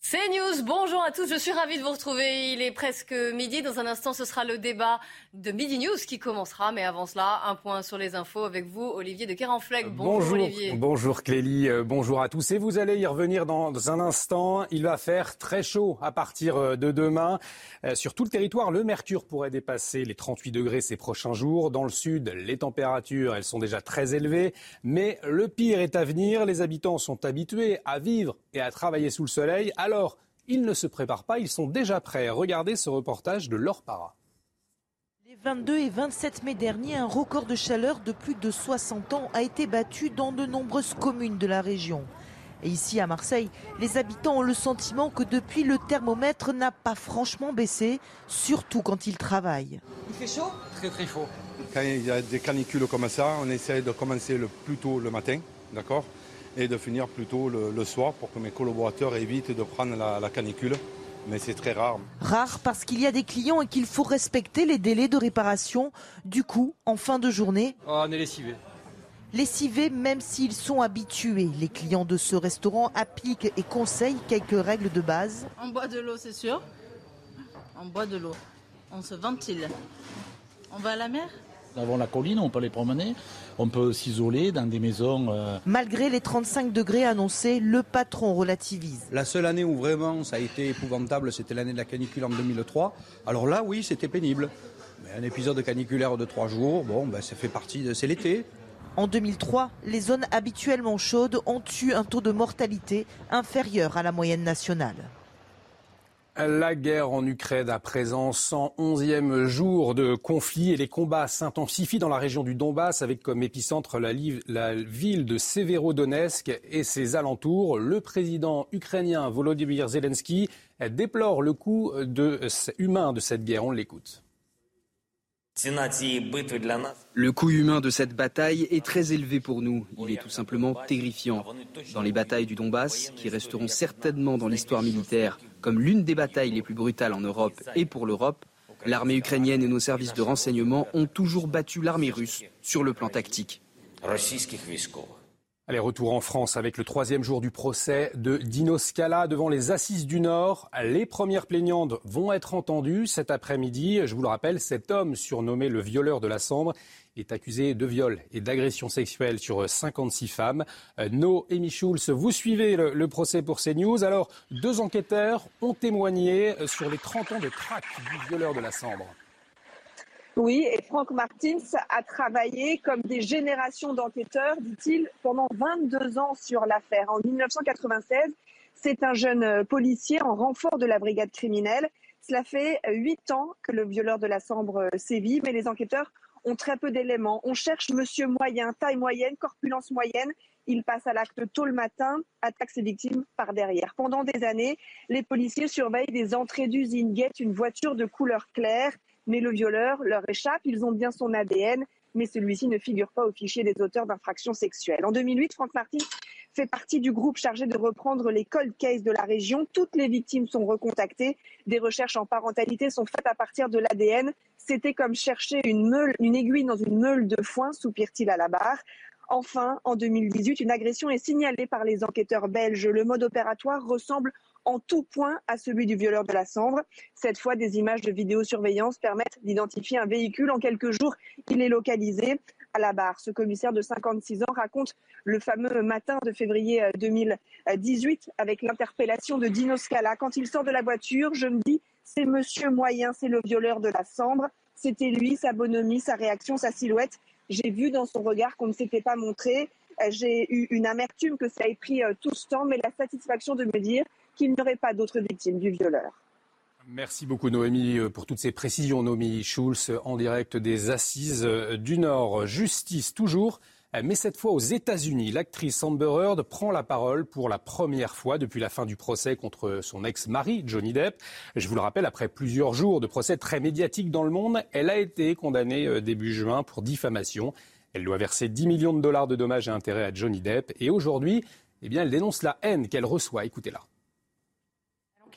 C'est News, bonjour à tous, je suis ravie de vous retrouver. Il est presque midi, dans un instant ce sera le débat de Midi News qui commencera. Mais avant cela, un point sur les infos avec vous, Olivier de Kerenfleck. Bonjour, bonjour Olivier. Bonjour Clélie, euh, bonjour à tous. Et vous allez y revenir dans un instant. Il va faire très chaud à partir euh, de demain. Euh, sur tout le territoire, le mercure pourrait dépasser les 38 degrés ces prochains jours. Dans le sud, les températures, elles sont déjà très élevées. Mais le pire est à venir. Les habitants sont habitués à vivre et à travailler sous le soleil. Alors, ils ne se préparent pas, ils sont déjà prêts. Regardez ce reportage de Laure Para. Les 22 et 27 mai dernier, un record de chaleur de plus de 60 ans a été battu dans de nombreuses communes de la région. Et ici à Marseille, les habitants ont le sentiment que depuis le thermomètre n'a pas franchement baissé, surtout quand ils travaillent. Il fait chaud? Très très chaud. Quand il y a des canicules comme ça, on essaie de commencer le plus tôt le matin, d'accord? Et de finir plutôt le, le, soir pour que mes collaborateurs évitent de prendre la, la canicule. Mais c'est très rare. Rare parce qu'il y a des clients et qu'il faut respecter les délais de réparation. Du coup, en fin de journée, oh, on est lessivés. Lessivés même s'ils sont habitués. Les clients de ce restaurant appliquent et conseillent quelques règles de base. On boit de l'eau, c'est sûr. On boit de l'eau. On se ventile. On va à la mer? Avant la colline, on peut les promener, on peut s'isoler dans des maisons. Euh... Malgré les 35 degrés annoncés, le patron relativise. La seule année où vraiment ça a été épouvantable, c'était l'année de la canicule en 2003. Alors là, oui, c'était pénible. Mais un épisode caniculaire de trois jours, bon, ben, ça fait partie de. C'est l'été. En 2003, les zones habituellement chaudes ont eu un taux de mortalité inférieur à la moyenne nationale. La guerre en Ukraine à présent, 111e jour de conflit et les combats s'intensifient dans la région du Donbass avec comme épicentre la, ville de Severodonetsk et ses alentours. Le président ukrainien Volodymyr Zelensky déplore le coût humain de cette guerre. On l'écoute. Le coût humain de cette bataille est très élevé pour nous. Il est tout simplement terrifiant. Dans les batailles du Donbass, qui resteront certainement dans l'histoire militaire comme l'une des batailles les plus brutales en Europe et pour l'Europe, l'armée ukrainienne et nos services de renseignement ont toujours battu l'armée russe sur le plan tactique. Allez, retour en France avec le troisième jour du procès de Dino Scala devant les Assises du Nord. Les premières plaignantes vont être entendues cet après-midi. Je vous le rappelle, cet homme surnommé le violeur de la Sambre est accusé de viol et d'agression sexuelle sur 56 femmes. Euh, no Amy Schulz, vous suivez le, procès pour CNews. Alors, deux enquêteurs ont témoigné sur les 30 ans de traque du violeur de la Sambre. Oui, et Franck Martins a travaillé comme des générations d'enquêteurs, dit-il, pendant 22 ans sur l'affaire. En 1996, c'est un jeune euh, policier en renfort de la brigade criminelle. Cela fait huit ans que le violeur de la Sambre euh, sévit, mais les enquêteurs ont très peu d'éléments. On cherche monsieur moyen, taille moyenne, corpulence moyenne. Il passe à l'acte tôt le matin, attaque ses victimes par derrière. Pendant des années, les policiers surveillent des entrées d'usine, guettent une voiture de couleur claire mais le violeur leur échappe. Ils ont bien son ADN, mais celui-ci ne figure pas au fichier des auteurs d'infractions sexuelles. En 2008, Franck Martin fait partie du groupe chargé de reprendre les cold cases de la région. Toutes les victimes sont recontactées. Des recherches en parentalité sont faites à partir de l'ADN. C'était comme chercher une, une aiguille dans une meule de foin, soupire-t-il à la barre. Enfin, en 2018, une agression est signalée par les enquêteurs belges. Le mode opératoire ressemble en tout point à celui du violeur de la Sambre. Cette fois, des images de vidéosurveillance permettent d'identifier un véhicule. En quelques jours, il est localisé la barre. Ce commissaire de 56 ans raconte le fameux matin de février 2018 avec l'interpellation de Dino Scala. Quand il sort de la voiture, je me dis, c'est monsieur moyen, c'est le violeur de la Sambre. C'était lui, sa bonhomie, sa réaction, sa silhouette. J'ai vu dans son regard qu'on ne s'était pas montré. J'ai eu une amertume que ça ait pris euh, tout ce temps, mais la satisfaction de me dire qu'il n'y aurait pas d'autres victimes du violeur. Merci beaucoup Noémie euh, pour toutes ces précisions. Noémie Schulz en direct des Assises euh, du Nord. Justice toujours Mais cette fois aux États-Unis, l'actrice Amber Heard prend la parole pour la première fois depuis la fin du procès contre son ex-mari, Johnny Depp. Je vous le rappelle, après plusieurs jours de procès très médiatiques dans le monde, elle a été condamnée euh, début juin pour diffamation. Elle doit verser 10 millions de dollars de dommages et intérêts à Johnny Depp. Et aujourd'hui, eh bien, elle dénonce la haine qu'elle reçoit. Écoutez-la.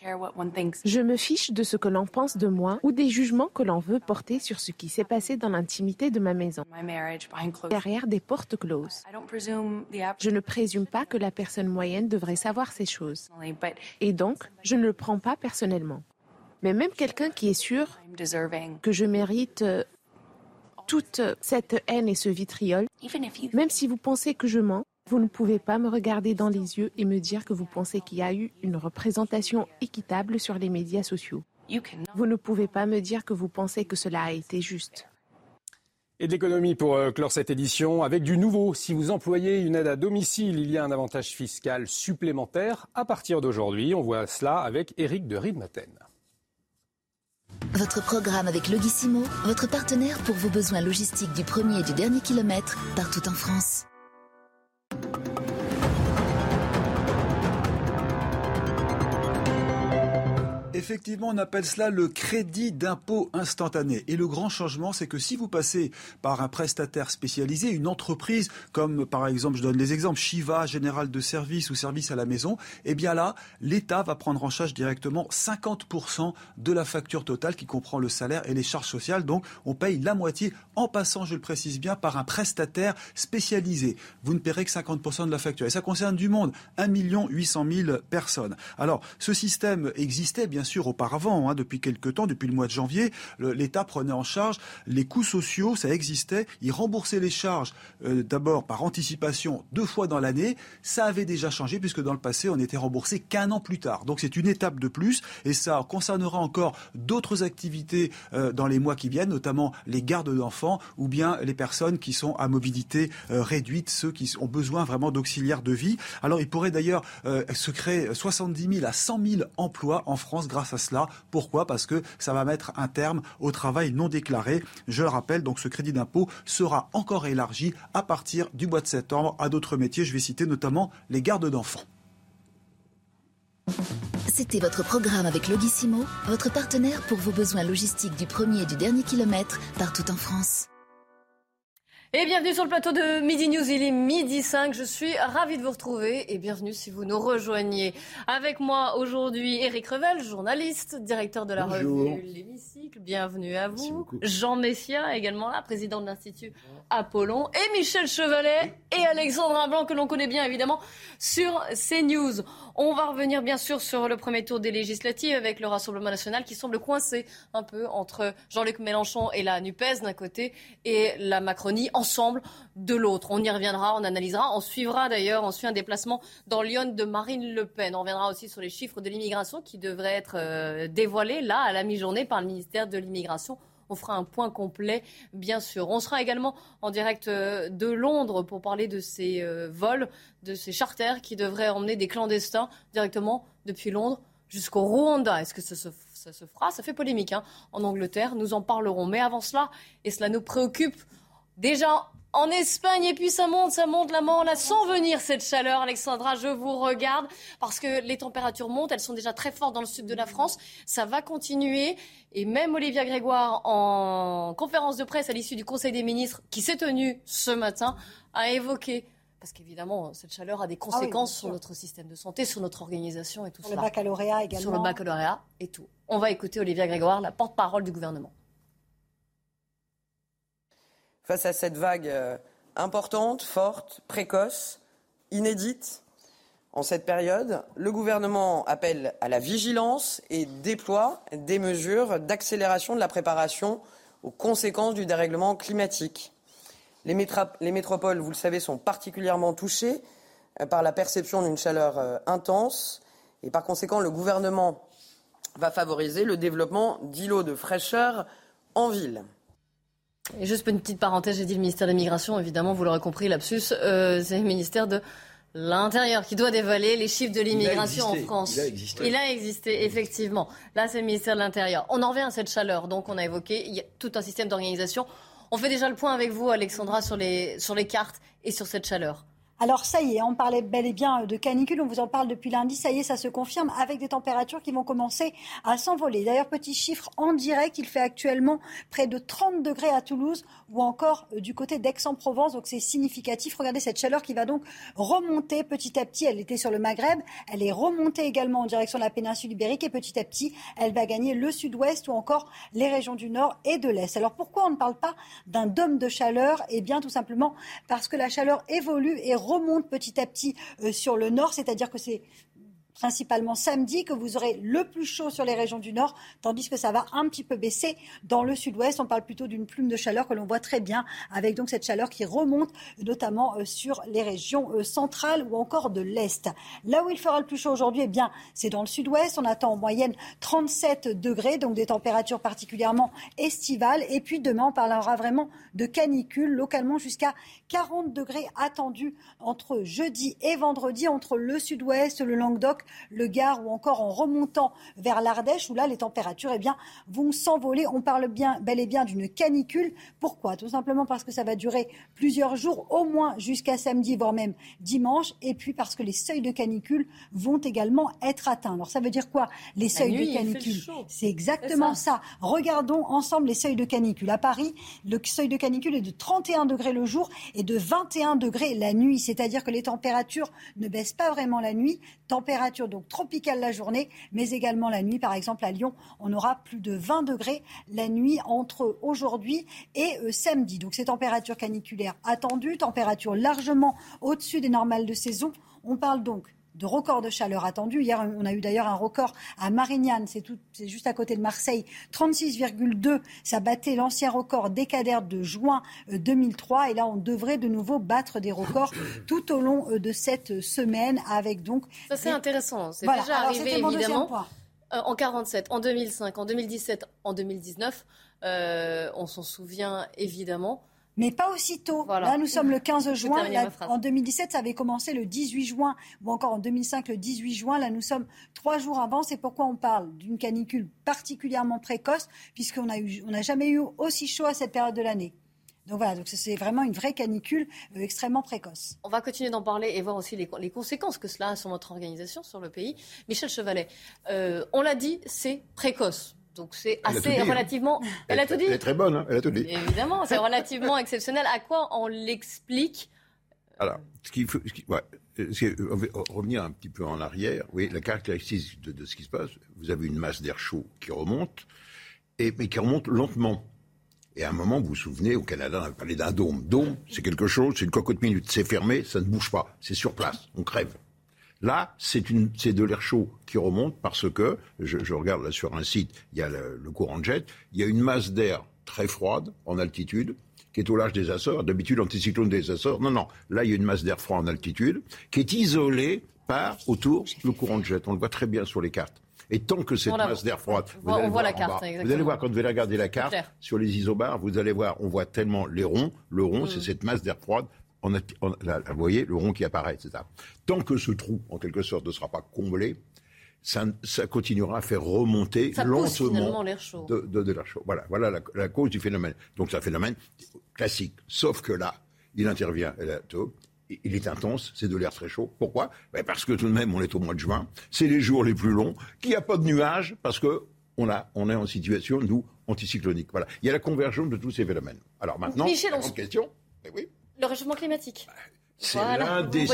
Je me fiche de ce que l'on pense de moi ou des jugements que l'on veut porter sur ce qui s'est passé dans l'intimité de ma maison, derrière des portes closes. Je ne présume pas que la personne moyenne devrait savoir ces choses. Et donc, je ne le prends pas personnellement. Mais même quelqu'un qui est sûr que je mérite euh, toute cette haine et ce vitriol, même si vous pensez que je mens, vous ne pouvez pas me regarder dans les yeux et me dire que vous pensez qu'il y a eu une représentation équitable sur les médias sociaux. Vous ne pouvez pas me dire que vous pensez que cela a été juste. Et de l'économie pour euh, clore cette édition avec du nouveau. Si vous employez une aide à domicile, il y a un avantage fiscal supplémentaire à partir d'aujourd'hui. On voit cela avec Eric de Riedmaten. Votre programme avec Logissimo, votre partenaire pour vos besoins logistiques du premier et du dernier kilomètre partout en France. Effectivement, on appelle cela le crédit d'impôt instantané. Et le grand changement, c'est que si vous passez par un prestataire spécialisé, une entreprise, comme par exemple, je donne les exemples, Shiva, Général de Service ou Service à la Maison, eh bien là, l'État va prendre en charge directement 50% de la facture totale qui comprend le salaire et les charges sociales. Donc, on paye la moitié en passant, je le précise bien, par un prestataire spécialisé. Vous ne paierez que 50% de la facture. Et ça concerne du monde, 1 800 000 personnes. Alors, ce système existait bien sûr auparavant, hein, depuis quelques temps, depuis le mois de janvier, l'État prenait en charge les coûts sociaux, ça existait, il remboursait les charges euh, d'abord par anticipation deux fois dans l'année, ça avait déjà changé puisque dans le passé on était remboursé qu'un an plus tard. Donc c'est une étape de plus et ça concernera encore d'autres activités euh, dans les mois qui viennent, notamment les gardes d'enfants ou bien les personnes qui sont à mobilité euh, réduite, ceux qui ont besoin vraiment d'auxiliaires de vie. Alors il pourrait d'ailleurs se créer 70 000 à 100 000 emplois en France grâce à cela. Pourquoi? Parce que ça va mettre un terme au travail non déclaré. Je le rappelle, donc ce crédit d'impôt sera encore élargi à partir du mois de septembre à d'autres métiers. Je vais citer notamment les gardes d'enfants. C'était votre programme avec Logissimo, votre partenaire pour vos besoins logistiques du premier et du dernier kilomètre partout en France. Et bienvenue sur le plateau de Midi News. Il est midi 5. Je suis ravie de vous retrouver et bienvenue si vous nous rejoignez. Avec moi aujourd'hui, Eric Revel, journaliste, directeur de la revue L'Hémicycle. Bienvenue à vous. Jean Messia, également là, président de l'Institut Apollon. Et Michel Chevalet et Alexandre Blanc, que l'on connaît bien évidemment, sur CNews. On va revenir bien sûr sur le premier tour des législatives avec le Rassemblement national qui semble coincé un peu entre Jean-Luc Mélenchon et la NUPES d'un côté et la Macronie ensemble de l'autre. On y reviendra, on analysera, on suivra d'ailleurs, on suit un déplacement dans Lyon de Marine Le Pen. On reviendra aussi sur les chiffres de l'immigration qui devraient être euh, dévoilés là à la mi-journée par le ministère de l'immigration. On fera un point complet, bien sûr. On sera également en direct euh, de Londres pour parler de ces euh, vols, de ces charters qui devraient emmener des clandestins directement depuis Londres jusqu'au Rwanda. Est-ce que ça se, fera? Ça fait polémique hein, en Angleterre. Nous en parlerons. Mais avant cela, et cela nous préoccupe déjà en Espagne, et puis ça monte, ça monte, la on la sent venir cette chaleur, Alexandra, je vous regarde, parce que les températures montent, elles sont déjà très fortes dans le sud de la France, ça va continuer, et même Olivia Grégoire, en conférence de presse à l'issue du Conseil des ministres, qui s'est tenu ce matin, a évoqué parce qu'évidemment, cette chaleur a des ah conséquences sur notre système de santé, sur notre organisation et tout ça. Sur le baccalauréat également. Sur le baccalauréat et tout. On va écouter Olivia Grégoire, la porte-parole du gouvernement face à cette vague euh, importante, forte, précoce, inédite en cette période, le gouvernement appelle à la vigilance et déploie des mesures d'accélération de la préparation aux conséquences du dérèglement climatique. Les, métropoles, vous le savez, sont particulièrement touchées euh, par la perception d'une chaleur euh, intense et par conséquent, le gouvernement va favoriser le développement d'îlots de fraîcheur en ville. Et juste une petite parenthèse, j'ai dit le ministère de l'Immigration, évidemment, vous l'aurez compris, lapsus, euh, c'est le ministère de l'Intérieur qui doit dévoiler les chiffres de l'immigration en France. Il a existé. Il a existé, effectivement. Là, c'est le ministère de l'Intérieur. On en revient à cette chaleur, donc on a évoqué il y a tout un système d'organisation. On fait déjà le point avec vous, Alexandra, sur les, sur les cartes et sur cette chaleur. Alors ça y est, on parlait bel et bien de canicule, on vous en parle depuis lundi, ça y est, ça se confirme avec des températures qui vont commencer à s'envoler. D'ailleurs, petit chiffre en direct, il fait actuellement près de 30 degrés à Toulouse ou encore euh, du côté d'Aix-en-Provence, donc c'est significatif. Regardez cette chaleur qui va donc remonter petit à petit, elle était sur le Maghreb, elle est remontée également en direction de la péninsule ibérique et petit à petit, elle va gagner le sud-ouest ou encore les régions du nord et de l'est. Alors pourquoi on ne parle pas d'un dôme de chaleur? Eh bien tout simplement parce que la chaleur évolue et remonte petit à petit euh, sur le nord, c'est-à-dire que c'est principalement samedi, que vous aurez le plus chaud sur les régions du nord, tandis que ça va un petit peu baisser dans le sud-ouest. On parle plutôt d'une plume de chaleur que l'on voit très bien, avec donc cette chaleur qui remonte notamment euh, sur les régions euh, centrales ou encore de l'est. Là où il fera le plus chaud aujourd'hui, eh bien, c'est dans le sud-ouest. On attend en moyenne 37 degrés, donc des températures particulièrement estivales. Et puis demain, on parlera vraiment de canicule, localement jusqu'à 40 degrés attendus entre jeudi et vendredi, entre le sud-ouest, le Languedoc, le Gard ou encore en remontant vers l'Ardèche où là les températures eh bien, vont s'envoler. On parle bien, bel et bien d'une canicule. Pourquoi? Tout simplement parce que ça va durer plusieurs jours, au moins jusqu'à samedi, voire même dimanche. Et puis parce que les seuils de canicule vont également être atteints. Alors ça veut dire quoi Les seuils de canicule? C'est exactement ça. Regardons ensemble les seuils de canicule. À Paris, le seuil de canicule est de 31 degrés le jour et de 21 degrés la nuit. C'est-à-dire que les températures ne baissent pas vraiment la nuit. Température donc tropicale la journée, mais également la nuit. Par exemple, à Lyon, on aura plus de 20 degrés la nuit entre aujourd'hui et euh, samedi. Donc ces températures caniculaires attendues, températures largement au-dessus des normales de saison. On parle donc de records de chaleur attendus. Hier, on a eu d'ailleurs un record à Marignane, c'est, juste à côté de Marseille, 36,2. Ça battait l'ancien record décadaire de juin 2003. Euh, Et là, on devrait de nouveau battre des records tout au long euh, de cette semaine avec donc... Ça, c'est intéressant. C'est déjà arrivé, évidemment. Euh, en 47, en 2005, en 2017, en 2019. on s'en souvient évidemment mais pas aussitôt. Là, nous sommes le 15 juin. en 2017, ça avait commencé le 18 juin, ou encore en 2005, le 18 juin. Là, nous sommes trois jours avant. C'est pourquoi on parle d'une canicule particulièrement précoce, puisqu'on n'a jamais eu aussi chaud à cette période de l'année. Donc voilà, donc c'est vraiment une vraie canicule euh, extrêmement précoce. On va continuer d'en parler et voir aussi les, conséquences que cela a sur notre organisation, sur le pays. Michel Chevalet, euh, on l'a dit, c'est précoce. Donc c'est assez hein. relativement. Elle, a tout dit. Elle est très bonne, hein. elle a tout dit. Évidemment, c'est relativement exceptionnel. À quoi on l'explique Alors, ce qu'il faut, ouais, on va revenir un petit peu en arrière. Oui, la caractéristique de, ce qui se passe, vous avez une masse d'air chaud qui remonte, et, mais qui remonte lentement. Et à un moment, vous vous souvenez, au Canada, on a parlé d'un dôme. Dôme, c'est quelque chose, c'est une cocotte minute. C'est fermé, ça ne bouge pas. C'est sur place, on crève. Là, c'est de l'air chaud qui remonte parce que, je, regarde là sur un site, il y a le, courant de jet, il y a une masse d'air très froide en altitude qui est au large des Açores. D'habitude, l'anticyclone des Açores. Non, non. Là, il y a une masse d'air froid en altitude qui est isolée par autour le courant de jet. On le voit très bien sur les cartes. Et tant que cette masse d'air froide, vous, allez voir la carte, vous allez voir quand vous allez regarder la carte sur les isobars, vous allez voir, on voit tellement les ronds. Le rond, c'est mm. cette masse d'air froide on vous voyez, le rond qui apparaît, etc. Tant que ce trou, en quelque sorte, ne sera pas comblé, ça, continuera à faire remonter lentement l'air chaud. De, l'air chaud. Voilà, voilà la, cause du phénomène. Donc c'est un phénomène classique. Sauf que là, il intervient, il est intense, c'est de l'air très chaud. Pourquoi? Ben Parce que tout de même, on est au mois de juin, c'est les jours les plus longs, qu'il n'y a pas de nuages, parce que on, a, on est en situation, nous, anticyclonique. Voilà. Il y a la convergence de tous ces phénomènes. Alors maintenant, Michel, la question, ben oui. Le réchauffement climatique. C'est l'un des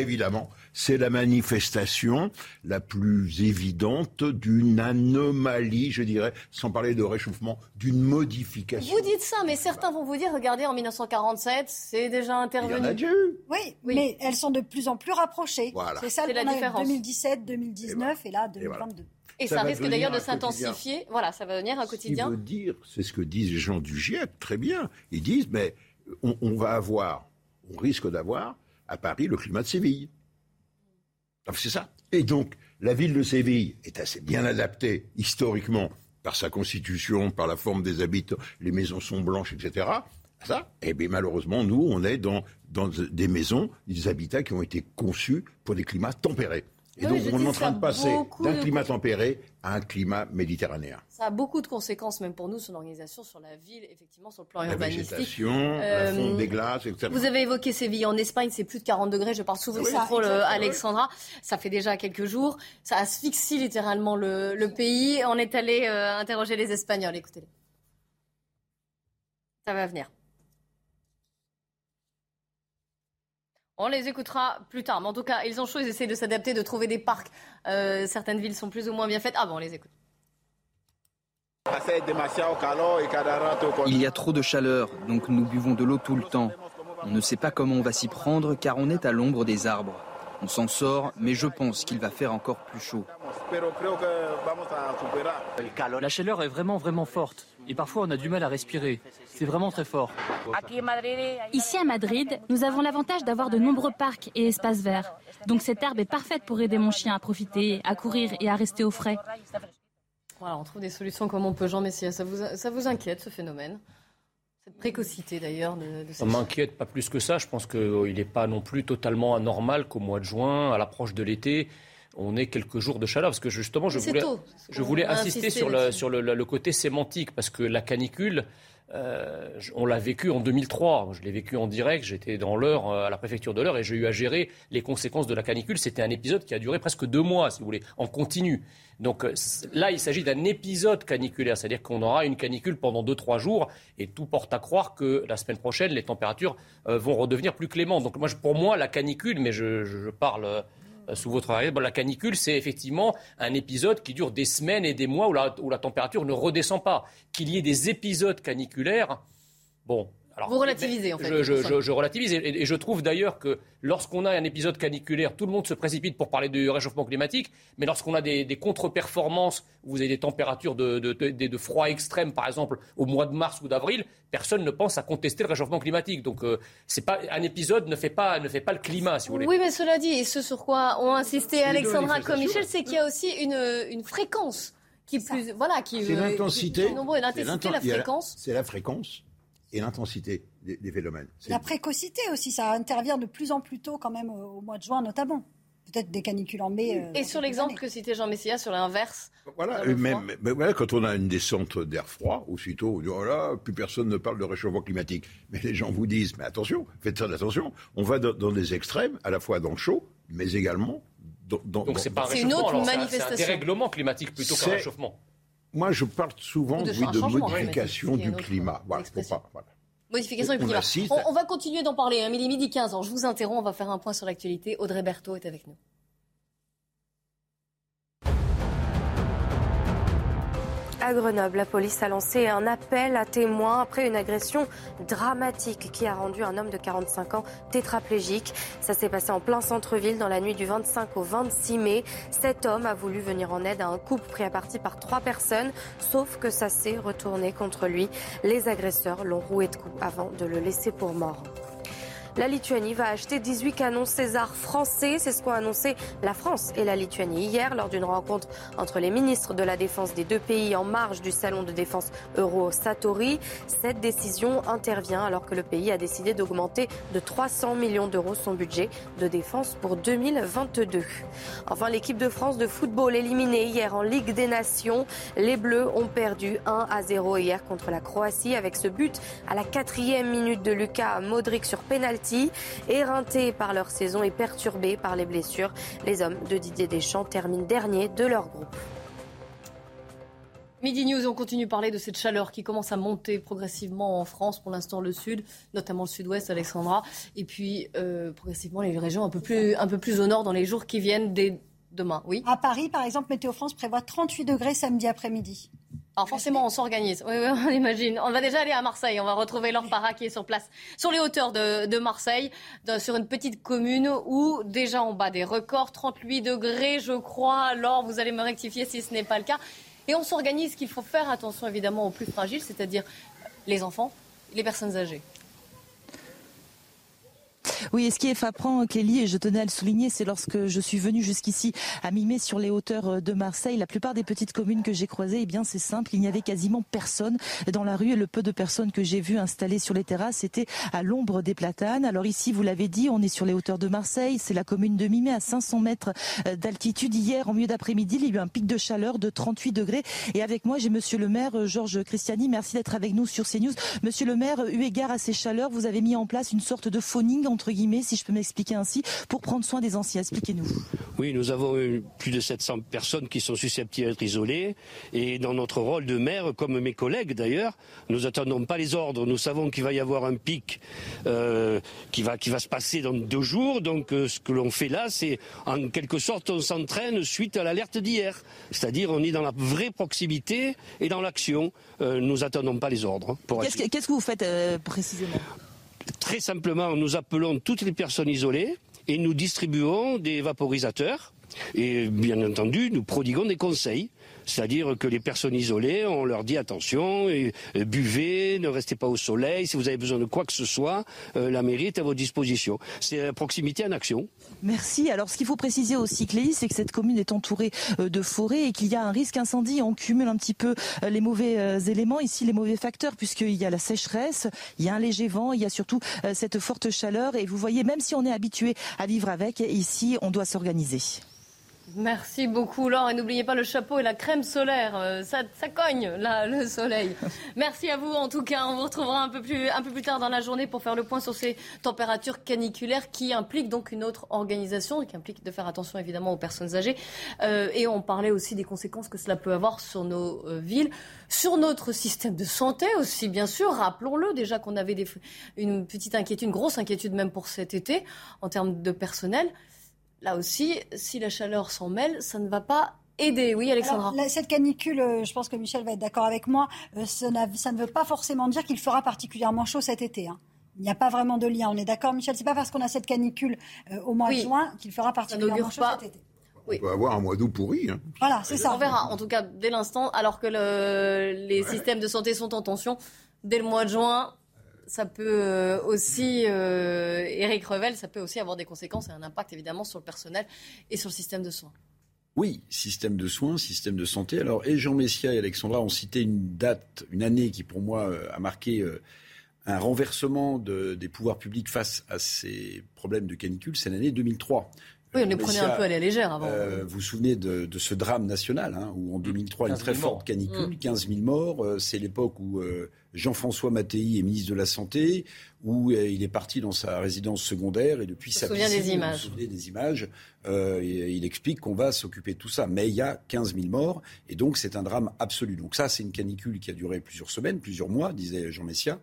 évidemment, c'est la manifestation la plus évidente d'une anomalie, je dirais, sans parler de réchauffement, d'une modification. Vous dites ça, mais certains vont vous dire, regardez, en 1947, c'est déjà intervenu. Il y en a Oui, mais elles sont de plus en plus rapprochées. C'est ça la différence. 2017, 2019 et, là 2022. Et ça, risque d'ailleurs de s'intensifier. Voilà, ça va venir un quotidien. Ce veut dire, c'est ce que disent les gens du GIEC, très bien. Ils disent, mais on, va avoir, on risque d'avoir à Paris le climat de Séville. C'est ça. Et donc, la ville de Séville est assez bien adaptée historiquement par sa constitution, par la forme des habitants, les maisons sont blanches, etc. Ça, eh bien malheureusement, nous, on est dans des maisons, des habitats qui ont été conçus pour des climats tempérés. Et donc, on est en train de passer d'un climat tempéré à un climat méditerranéen. Ça a beaucoup de conséquences, même pour nous, son organisation, sur la ville, effectivement, sur le plan urbanistique. La végétation, la fonte des glaces, etc. Vous avez évoqué Séville. En Espagne, c'est plus de 40 degrés. Je parle souvent de trop, Alexandra. Ça fait déjà quelques jours. Ça asphyxie littéralement le, pays. On est allé interroger les Espagnols. Écoutez-les. Ça va venir. On les écoutera plus tard. Mais en tout cas, ils ont chaud, ils essaient de s'adapter, de trouver des parcs. Euh, certaines villes sont plus ou moins bien faites. Ah bon, on les écoute. Il y a trop de chaleur, donc nous buvons de l'eau tout le temps. On ne sait pas comment on va s'y prendre car on est à l'ombre des arbres. On s'en sort, mais je pense qu'il va faire encore plus chaud. La chaleur est vraiment, vraiment forte. Et parfois, on a du mal à respirer. C'est vraiment très fort. Ici à Madrid, nous avons l'avantage d'avoir de nombreux parcs et espaces verts. Donc cette herbe est parfaite pour aider mon chien à profiter, à courir et à rester au frais. Voilà, on trouve des solutions comme on peut. Jean Messia, ça vous, ça vous inquiète ce phénomène? Cette précocité d'ailleurs de, de Ça m'inquiète pas plus que ça. Je pense qu'il n'est pas non plus totalement anormal qu'au mois de juin, à l'approche de l'été, on ait quelques jours de chaleur. Parce que justement, je voulais, je voulais insister sur, le, sur le, côté sémantique. Parce que la canicule, euh, on l'a vécu en 2003. Je l'ai vécu en direct. J'étais dans l'heure euh, à la préfecture de l'heure et j'ai eu à gérer les conséquences de la canicule. C'était un épisode qui a duré presque deux mois, si vous voulez, en continu. Donc euh, là, il s'agit d'un épisode caniculaire, c'est-à-dire qu'on aura une canicule pendant deux trois jours et tout porte à croire que la semaine prochaine, les températures vont redevenir plus clémentes. Donc moi, pour moi, la canicule, mais je, parle sous votre arrière. la canicule, c'est effectivement un épisode qui dure des semaines et des mois où la, où la température ne redescend pas. Qu'il y ait des épisodes caniculaires, bon, vous relativisez, en fait. Je, relativise. Et, je trouve d'ailleurs que lorsqu'on a un épisode caniculaire, tout le monde se précipite pour parler du réchauffement climatique. Mais lorsqu'on a des, contre-performances, vous avez des températures de, de, froid extrême, par exemple, au mois de mars ou d'avril, personne ne pense à contester le réchauffement climatique. Donc, euh, c'est pas, un épisode ne fait, pas, ne fait pas le climat, si vous voulez. Oui, mais cela dit, et ce sur quoi ont insisté Alexandra comme Michel, c'est qu'il y a aussi une, une fréquence qui est plus. Voilà, qui. C'est l'intensité. L'intensité, la fréquence. C'est la fréquence et l'intensité des, phénomènes. La précocité aussi, ça intervient de plus en plus tôt quand même au, mois de juin notamment. Peut-être des canicules en mai. Euh, et sur l'exemple que citait Jean Messia, sur l'inverse. Voilà, même, voilà, quand on a une descente d'air froid, aussitôt, on dit oh là, plus personne ne parle de réchauffement climatique. Mais les gens vous disent mais attention, faites très attention. On va dans, des extrêmes, à la fois dans le chaud, mais également dans. Donc c'est pas une autre manifestation. C'est un dérèglement climatique plutôt qu'un réchauffement. Moi, je parle souvent de, modification du climat. Voilà, Modification du climat. On, va continuer d'en parler. Hein, midi 15 ans. Je vous interromps. On va faire un point sur l'actualité. Audrey Berthaud est avec nous. À Grenoble, la police a lancé un appel à témoins après une agression dramatique qui a rendu un homme de 45 ans tétraplégique. Ça s'est passé en plein centre-ville dans la nuit du 25 au 26 mai. Cet homme a voulu venir en aide à un couple pris à partie par trois personnes, sauf que ça s'est retourné contre lui. Les agresseurs l'ont roué de coups avant de le laisser pour mort. La Lituanie va acheter 18 canons César français. C'est ce qu'ont annoncé la France et la Lituanie hier lors d'une rencontre entre les ministres de la Défense des deux pays en marge du salon de défense Euro Satori. Cette décision intervient alors que le pays a décidé d'augmenter de 300 millions d'euros son budget de défense pour 2022. Enfin, l'équipe de France de football éliminée hier en Ligue des Nations. Les Bleus ont perdu 1 à 0 hier contre la Croatie avec ce but à la quatrième minute de Lucas Modric sur pénalty Éreintés par leur saison et perturbés par les blessures, les hommes de Didier Deschamps terminent dernier de leur groupe. Midi News, on continue de parler de cette chaleur qui commence à monter progressivement en France, pour l'instant le sud, notamment le sud-ouest, Alexandra, et puis euh, progressivement les régions un peu, plus, un peu plus au nord dans les jours qui viennent dès demain. Oui. À Paris, par exemple, Météo France prévoit 38 degrés samedi après-midi. Alors forcément, on s'organise. Oui, oui, on imagine. On va déjà aller à Marseille. On va retrouver Laure Parra qui est sur place, sur les hauteurs de, Marseille, sur une petite commune où déjà on bat des records, 38 degrés, je crois. Laure, vous allez me rectifier si ce n'est pas le cas. Et on s'organise qu'il faut faire attention évidemment aux plus fragiles, c'est-à-dire les enfants, les personnes âgées. Oui, et ce qui est frappant, Kelly, et je tenais à le souligner, c'est lorsque je suis venue jusqu'ici à Mimé sur les hauteurs de Marseille, la plupart des petites communes que j'ai croisées, eh bien c'est simple, il n'y avait quasiment personne dans la rue et le peu de personnes que j'ai vues installées sur les terrasses étaient à l'ombre des platanes. Alors ici, vous l'avez dit, on est sur les hauteurs de Marseille, c'est la commune de Mimé à 500 mètres euh, d'altitude. Hier, en milieu d'après-midi, il y a eu un pic de chaleur de 38 degrés et avec moi, j'ai monsieur le maire euh, Georges Christiani. Merci d'être avec nous sur CNews. Monsieur le maire, eu égard à ces chaleurs, vous avez mis en place une sorte de phoning entre guillemets, si je peux m'expliquer ainsi, pour prendre soin des anciens. Expliquez-nous. Oui, nous avons plus de 700 personnes qui sont susceptibles d'être isolées. Et dans notre rôle de maire, comme mes collègues d'ailleurs, nous n'attendons pas les ordres. Nous savons qu'il va y avoir un pic euh, qui, va, qui va se passer dans deux jours. Donc euh, ce que l'on fait là, c'est en quelque sorte, on s'entraîne suite à l'alerte d'hier. C'est-à-dire on est dans la vraie proximité et dans l'action. Euh, nous n'attendons pas les ordres. Qu'est-ce que vous faites précisément? Très simplement, nous appelons toutes les personnes isolées et nous distribuons des vaporisateurs. Et bien entendu, nous prodiguons des conseils c'est-à-dire que les personnes isolées, on leur dit attention, buvez, ne restez pas au soleil, si vous avez besoin de quoi que ce soit, euh, la mairie est à votre disposition. C'est proximité en action. Merci. Alors ce qu'il faut préciser aussi, Clélie, c'est que cette commune est entourée euh, de forêts et qu'il y a un risque incendie. On cumule un petit peu euh, les mauvais éléments, ici les mauvais facteurs, puisqu'il y a la sécheresse, il y a un léger vent, il y a surtout cette forte chaleur. Et vous voyez, même si on est habitué à vivre avec, ici, on doit s'organiser. Merci beaucoup, Laure. Et n'oubliez pas le chapeau et la crème solaire. Euh, ça, ça, cogne, là, le soleil. Merci à vous, en tout cas. On vous retrouvera un peu, plus, un peu plus tard dans la journée pour faire le point sur ces températures caniculaires qui impliquent donc une autre organisation qui implique de faire attention, évidemment, aux personnes âgées. Euh, et on parlait aussi des conséquences que cela peut avoir sur nos euh, villes, sur notre système de santé aussi, bien sûr. Rappelons-le, déjà qu'on avait des, une petite inquiétude, une grosse inquiétude même pour cet été en termes de personnel là aussi, si la chaleur s'en mêle, ça ne va pas aider. Oui, Alexandra. cette canicule, euh, je pense que Michel va être d'accord avec moi, euh, ça, ne veut pas forcément dire qu'il fera particulièrement chaud cet été. Hein. Il n'y a pas vraiment de lien. On est d'accord, Michel? C'est pas parce qu'on a cette canicule euh, au mois de juin qu'il fera particulièrement chaud cet été. On peut avoir un mois d'août pourri. Hein. Voilà, c'est ça. On verra, en tout cas, dès l'instant, alors que les systèmes de santé sont en tension, dès le mois de juin, ça peut euh, aussi, Eric euh, Revel, ça peut aussi avoir des conséquences et un impact évidemment sur le personnel et sur le système de soins. Oui, système de soins, système de santé. Alors, et Jean Messia et Alexandra ont cité une date, une année qui pour moi euh, a marqué un renversement des pouvoirs publics face à ces problèmes de canicule, c'est l'année 2003. Oui, on les prenait un peu à la légère avant. vous vous souvenez de, ce drame national, hein, où en 2003, une très forte canicule, 15 000 morts. c'est l'époque où Jean-François Mattei est ministre de la Santé, où euh, il est parti dans sa résidence secondaire et depuis sa piscine, des images. des images, euh, il explique qu'on va s'occuper de tout ça. Mais il y a 15 000 morts et donc c'est un drame absolu. Donc ça, c'est une canicule qui a duré plusieurs semaines, plusieurs mois, disait Jean Messia.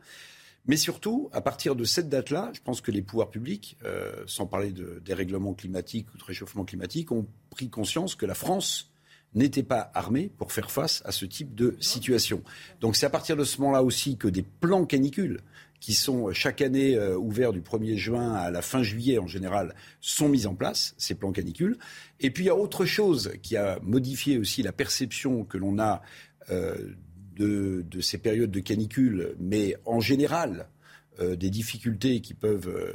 Mais surtout, à partir de cette date-là, je pense que les pouvoirs publics, euh, sans parler de dérèglement climatique ou de réchauffement climatique, ont pris conscience que la France n'étaient pas armés pour faire face à ce type de situation. Donc c'est à partir de ce moment-là aussi que des plans canicules qui sont chaque année euh, ouverts du 1er juin à la fin juillet en général, sont mis en place, ces plans canicules. Et puis il y a autre chose qui a modifié aussi la perception que l'on a euh, de, ces périodes de canicule, mais en général euh, des difficultés qui peuvent euh,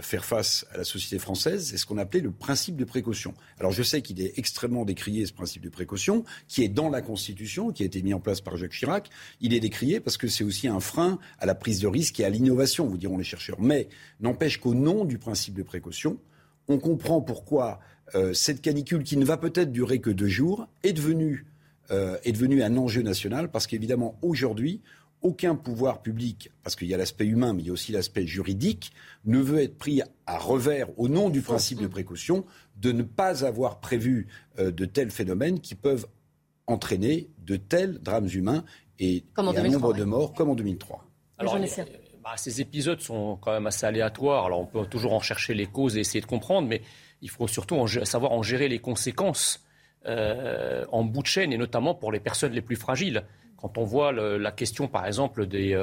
faire face à la société française, c'est ce qu'on appelait le principe de précaution. Alors je sais qu'il est extrêmement décrié, ce principe de précaution, qui est dans la Constitution, qui a été mis en place par Jacques Chirac. Il est décrié parce que c'est aussi un frein à la prise de risque et à l'innovation, vous diront les chercheurs. Mais n'empêche qu'au nom du principe de précaution, on comprend pourquoi euh, cette canicule, qui ne va peut-être durer que deux jours, est devenue, euh, est devenue un enjeu national, parce qu'évidemment, aujourd'hui, aucun pouvoir public, parce qu'il y a l'aspect humain, mais il y a aussi l'aspect juridique, ne veut être pris à revers au nom du principe de précaution de ne pas avoir prévu euh, de tels phénomènes qui peuvent entraîner de tels drames humains et, un nombre de morts comme en 2003. Alors, euh, bah, ces épisodes sont quand même assez aléatoires. Alors on peut toujours en chercher les causes et essayer de comprendre, mais il faut surtout savoir en gérer les conséquences euh, en bout de chaîne et notamment pour les personnes les plus fragiles Quand on voit la question, par exemple, des,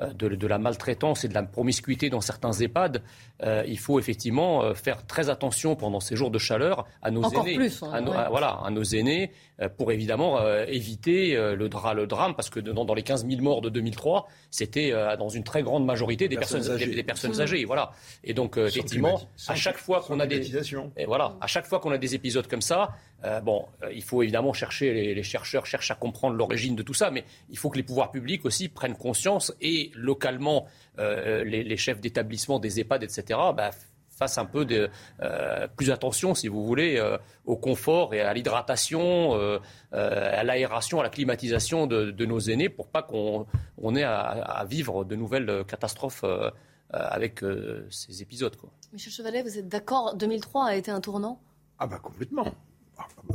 euh, de, la maltraitance et de la promiscuité dans certains EHPAD, euh, il faut effectivement euh, faire très attention pendant ces jours de chaleur à nos aînés. Plus, hein, à, voilà, à nos aînés, pour évidemment éviter le, le, drame, parce que dans, dans, les 15 000 morts de 2003, c'était dans une très grande majorité des personnes, âgées. Des, personnes âgées voilà. Et donc, effectivement, à chaque fois qu'on a des, et voilà, à chaque fois qu'on a des épisodes comme ça, euh, bon, euh, il faut évidemment chercher, les, chercheurs cherchent à comprendre l'origine de tout ça, mais il faut que les pouvoirs publics aussi prennent conscience et localement, euh, les, chefs d'établissement des EHPAD, etc., bah, fassent un peu de, plus attention, si vous voulez, au confort et à l'hydratation, à l'aération, à la climatisation de, nos aînés pour pas qu'on ait à, vivre de nouvelles catastrophes avec ces épisodes. Quoi. Michel Chevalet, vous êtes d'accord 2003 a été un tournant? Ah bah complètement.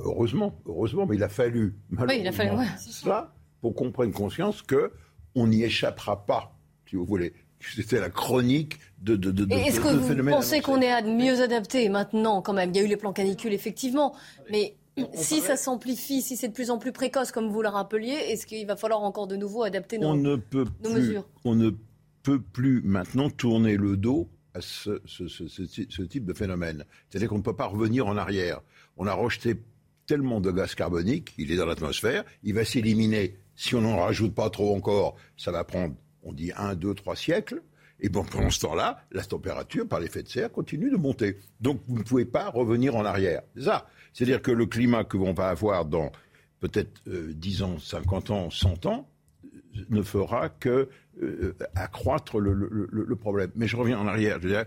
Heureusement, heureusement, mais il a fallu, oui, il a fallu ça pour qu'on prenne conscience que on n'y échappera pas, si vous voulez. C'était la chronique de, de, de, Est-ce que vous pensez qu'on est mieux adapté maintenant, quand même? Il y a eu les plans canicules, effectivement, mais si ça s'amplifie, si c'est de plus en plus précoce, comme vous le rappeliez, est-ce qu'il va falloir encore de nouveau adapter nos, on ne peut plus, mesures? On ne peut plus maintenant tourner le dos à ce, ce, ce type de phénomène. C'est-à-dire qu'on ne peut pas revenir en arrière. On a rejeté tellement de gaz carbonique, il est dans l'atmosphère, il va s'éliminer. Si on n'en rajoute pas trop encore, ça va prendre, on dit, un, deux, trois siècles. Et bon, pendant ce temps-là, la température, par l'effet de serre, continue de monter. Donc, vous ne pouvez pas revenir en arrière. C'est ça. C'est-à-dire que le climat que l'on va avoir dans peut-être 10 euh, ans, 50 ans, 100 ans, euh, ne fera que euh, accroître le, problème. Mais je reviens en arrière. Je veux dire,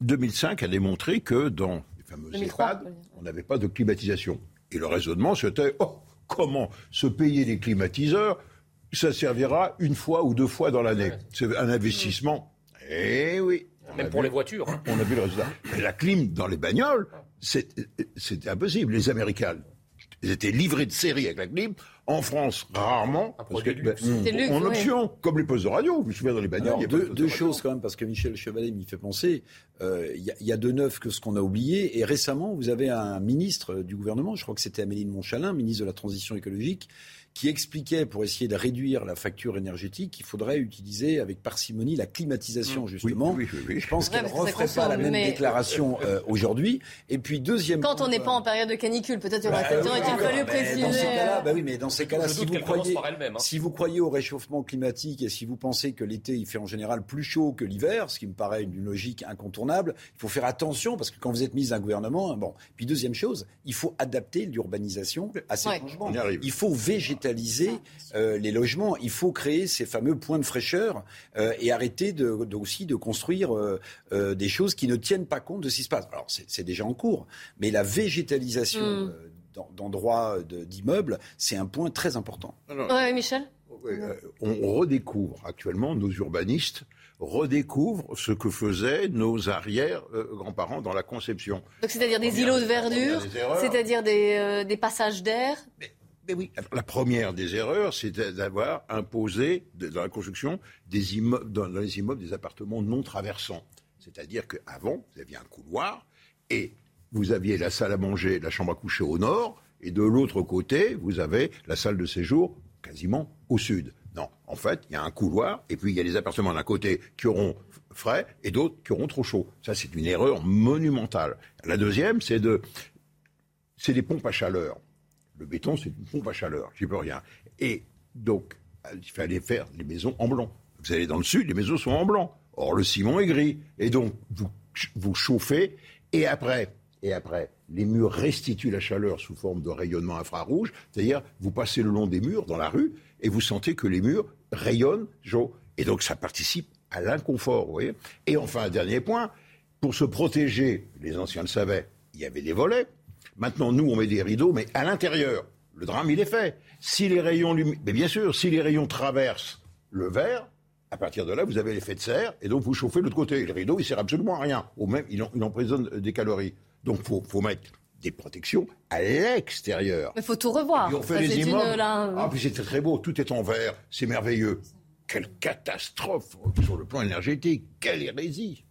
2005 a démontré que dans fameux EHPAD, on n'avait pas de climatisation. Et le raisonnement, c'était oh, comment se payer les climatiseurs Ça servira une fois ou deux fois dans l'année. C'est un investissement. Eh oui. Même pour les voitures. On a vu le résultat. Mais la clim dans les bagnoles, c'était impossible. Les Américains, ils étaient livrés de série avec la clim. En France, rarement. Parce que, ben, en option, comme les postes de radio. Je me souviens dans les bagnoles. il y a deux, deux choses quand même, parce que Michel Chevalet m'y fait penser. Euh, il y, a de neuf que ce qu'on a oublié. Et récemment, vous avez un ministre du gouvernement, je crois que c'était Amélie de Montchalin, ministre de la Transition écologique, qui expliquait, pour essayer de réduire la facture énergétique, qu'il faudrait utiliser avec parcimonie la climatisation, justement. Je pense qu'elle ne referait pas la même déclaration euh, aujourd'hui. Et puis, deuxième Quand on n'est pas en période de canicule, peut-être y aura bah, qu'il fallu préciser. Dans ces cas-là, bah oui, mais dans ces cas-là, si vous, croyez, hein. si vous croyez au réchauffement climatique et si vous pensez que l'été, il fait en général plus chaud que l'hiver, ce qui me paraît une logique incontournable, il faut faire attention parce que quand vous êtes mis un gouvernement, bon. Puis deuxième chose, il faut adapter l'urbanisation à ces changements. Il faut végétaliser euh, les logements. Il faut créer ces fameux points de fraîcheur euh, et arrêter de, aussi de construire euh, des choses qui ne tiennent pas compte de ce qui se passe. Alors c'est déjà en cours, mais la végétalisation mm. d'endroits d'immeubles, c'est un point très important. Oui, Michel? On redécouvre actuellement nos urbanistes redécouvrent ce que faisaient nos arrière-grands-parents dans la conception. c'est-à-dire des îlots de verdure, c'est-à-dire des, des, passages d'air? Oui, la première des erreurs, c'est d'avoir imposé dans la construction des immeubles, dans les immeubles des appartements non traversants. C'est-à-dire qu'avant, vous aviez un couloir et vous aviez la salle à manger, la chambre à coucher au nord, et de l'autre côté, vous avez la salle de séjour quasiment au sud. Non, en fait, il y a un couloir, et puis il y a les appartements d'un côté qui auront frais et d'autres qui auront trop chaud. Ça, c'est une erreur monumentale. La deuxième, c'est de, c'est des pompes à chaleur. Le béton, c'est une pompe à chaleur, j'y peux rien. Et donc, il fallait faire les maisons en blanc. Vous allez dans le sud, les maisons sont en blanc. Or, le ciment est gris. Et donc, vous, vous chauffez, et après, et après, les murs restituent la chaleur sous forme de rayonnement infrarouge. C'est-à-dire, vous passez le long des murs dans la rue, et vous sentez que les murs rayonnent. Et donc, ça participe à l'inconfort, vous voyez. Et enfin, dernier point, pour se protéger, les anciens le savaient, il y avait des volets. Maintenant, nous, on met des rideaux, mais à l'intérieur. Le drame, il est fait. Si les rayons, mais bien sûr, si les rayons traversent le verre, à partir de là, vous avez l'effet de serre, et donc vous chauffez l'autre côté. le rideau, il sert absolument à rien. Ou même, il, emprisonne des calories. Donc, faut, faut mettre des protections à l'extérieur. Il faut tout revoir. on fait les immeubles. Ah, puis c'est très beau, tout est en verre, c'est merveilleux. Quelle catastrophe sur le plan énergétique, quelle hérésie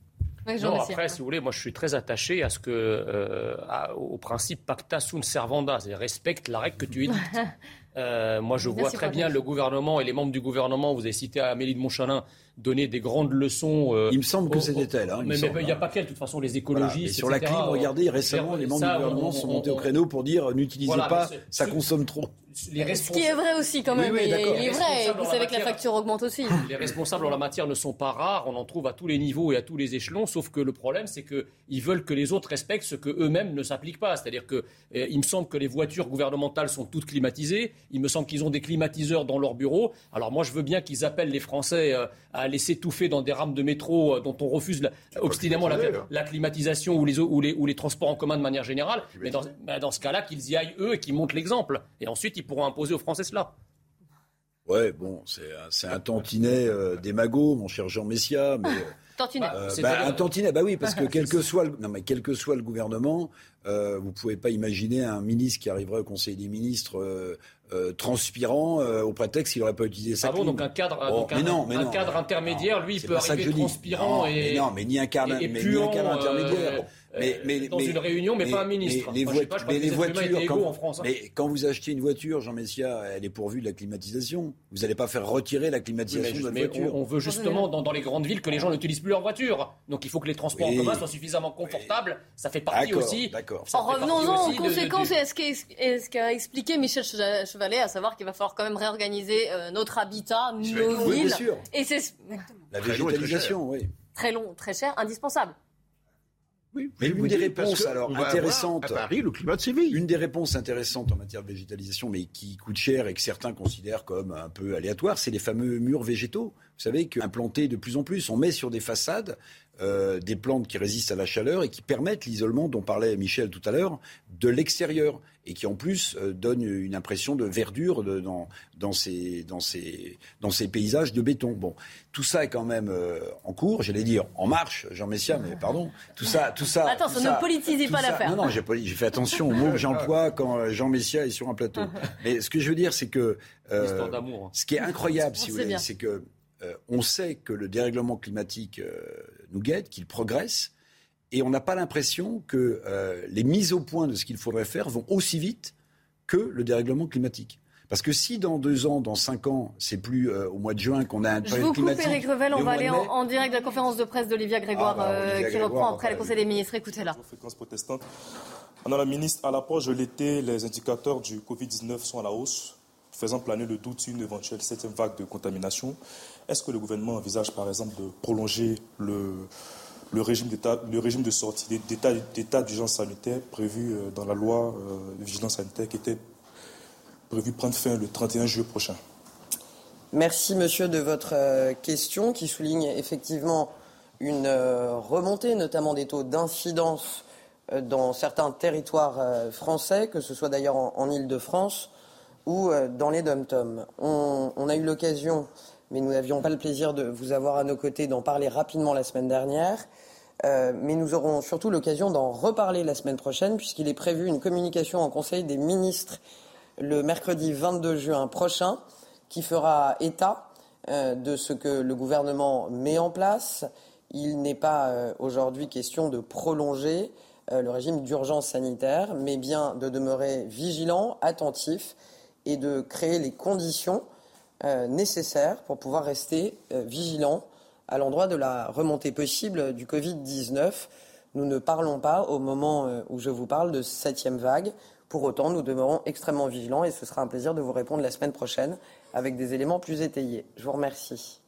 non, après, si vous voulez, moi je suis très attaché à ce que, euh, au principe pacta sunt servanda, c'est respecte la règle que tu édites. Euh, moi, je vois très bien le gouvernement et les membres du gouvernement. Vous avez cité Amélie de Montchalin donner des grandes leçons. Euh, il me semble que c'était elle. Hein, mais il n'y a pas qu'elle, de toute façon, les écologistes. sur la clim, regardez, récemment, les membres du gouvernement sont montés au créneau pour dire n'utilisez pas, ça consomme trop. Ce qui est vrai aussi quand même, il est vrai. Vous savez que la facture augmente aussi. Les responsables en la matière ne sont pas rares, on en trouve à tous les niveaux et à tous les échelons, sauf que le problème c'est qu'ils veulent que les autres respectent ce que eux-mêmes ne s'appliquent pas. C'est-à-dire que eh, il me semble que les voitures gouvernementales sont toutes climatisées, il me semble qu'ils ont des climatiseurs dans leurs bureaux. Alors moi je veux bien qu'ils appellent les Français euh, à les s'étouffer dans des rames de métro euh, dont on refuse obstinément la, climatisation ou les, ou, les, ou les, transports en commun de manière générale. Mais dans, dans ce cas-là, qu'ils y aillent eux et qu'ils montrent l'exemple. Et ensuite, ils pourront imposer aux Français cela. Ouais, bon, c'est un tantinet euh, démago, mon cher Jean Messia, mais... Tantinet. Euh, bah, un tantinet, bah oui, parce que quel que soit le, non, mais quel que soit le gouvernement, euh, vous pouvez pas imaginer un ministre qui arriverait au Conseil des ministres euh, euh, transpirant euh, au prétexte qu'il n'aurait pas utilisé ça. Ah bon, donc un cadre, donc un, non, un cadre intermédiaire, lui, il peut arriver transpirant et, non, mais ni un cadre, mais ni un cadre intermédiaire. Mais, mais, dans une réunion, mais, pas un ministre. Les, les voitures, quand, en France, hein. mais quand vous achetez une voiture, Jean Messia, elle est pourvue de la climatisation. Vous n'allez pas faire retirer la climatisation de la voiture. On, veut justement dans, les grandes villes que les gens n'utilisent plus leur voiture. Donc il faut que les transports en commun soient suffisamment confortables. Ça fait partie aussi. En revenons-en aux conséquences à ce qu'a expliqué Michel Chevalet, à savoir qu'il va falloir quand même réorganiser euh, notre habitat, nos villes. Et c'est la végétalisation, oui. Très long, très cher, indispensable. Oui, mais une des réponses alors intéressantes. À Paris, le climat de Séville. Une des réponses intéressantes en matière de végétalisation, mais qui coûte cher et que certains considèrent comme un peu aléatoire, c'est les fameux murs végétaux. Vous savez qu'implantés de plus en plus, on met sur des façades euh, des plantes qui résistent à la chaleur et qui permettent l'isolement dont parlait Michel tout à l'heure de l'extérieur et qui en plus euh, donnent une impression de verdure de, dans, dans, ces, dans, ces, dans ces paysages de béton. Bon, tout ça est quand même euh, en cours, j'allais dire en marche, Jean Messia, mais pardon. Tout ça, tout ça. Attention, ne politisez pas l'affaire. Non, non, j'ai fait attention aux mots que j'emploie quand Jean Messia est sur un plateau. mais ce que je veux dire, c'est que hein. ce qui est incroyable, si vous voulez, c'est que on sait que le dérèglement climatique nous guette, qu'il progresse, et on n'a pas l'impression que euh, les mises au point de ce qu'il faudrait faire vont aussi vite que le dérèglement climatique. Parce que si dans deux ans, dans cinq ans, c'est plus euh, au mois de juin qu'on a un Je vous coupe, Eric Revel, on va aller en, direct de la conférence de presse d'Olivia Grégoire, ah, bah, euh, qui reprend après le Conseil des ministres. Écoutez-la. Madame la ministre, à l'approche de l'été, les indicateurs du Covid-19 sont à la hausse, faisant planer le doute sur une éventuelle septième vague de contamination. Est-ce que le gouvernement envisage, par exemple, de prolonger le, régime, de sortie d'état d'urgence sanitaire prévu euh, dans la loi euh, de vigilance sanitaire qui était prévu prendre fin le 31 juillet prochain? Merci, monsieur, de votre euh, question qui souligne effectivement une remontée, notamment des taux d'incidence dans certains territoires français, que ce soit d'ailleurs en, Ile-de-France ou dans les dom-toms. On, a eu l'occasion mais nous n'avions pas le plaisir de vous avoir à nos côtés, d'en parler rapidement la semaine dernière. Euh, mais nous aurons surtout l'occasion d'en reparler la semaine prochaine, puisqu'il est prévu une communication en Conseil des ministres le mercredi 22 juin prochain, qui fera état euh, de ce que le gouvernement met en place. Il n'est pas euh, aujourd'hui question de prolonger le régime d'urgence sanitaire, mais bien de demeurer vigilant, attentif et de créer les conditions euh, nécessaires pour pouvoir rester euh, vigilants à l'endroit de la remontée possible du Covid-19. Nous ne parlons pas, au moment euh, où je vous parle, de septième vague. Pour autant, nous demeurons extrêmement vigilants et ce sera un plaisir de vous répondre la semaine prochaine avec des éléments plus étayés. Je vous remercie.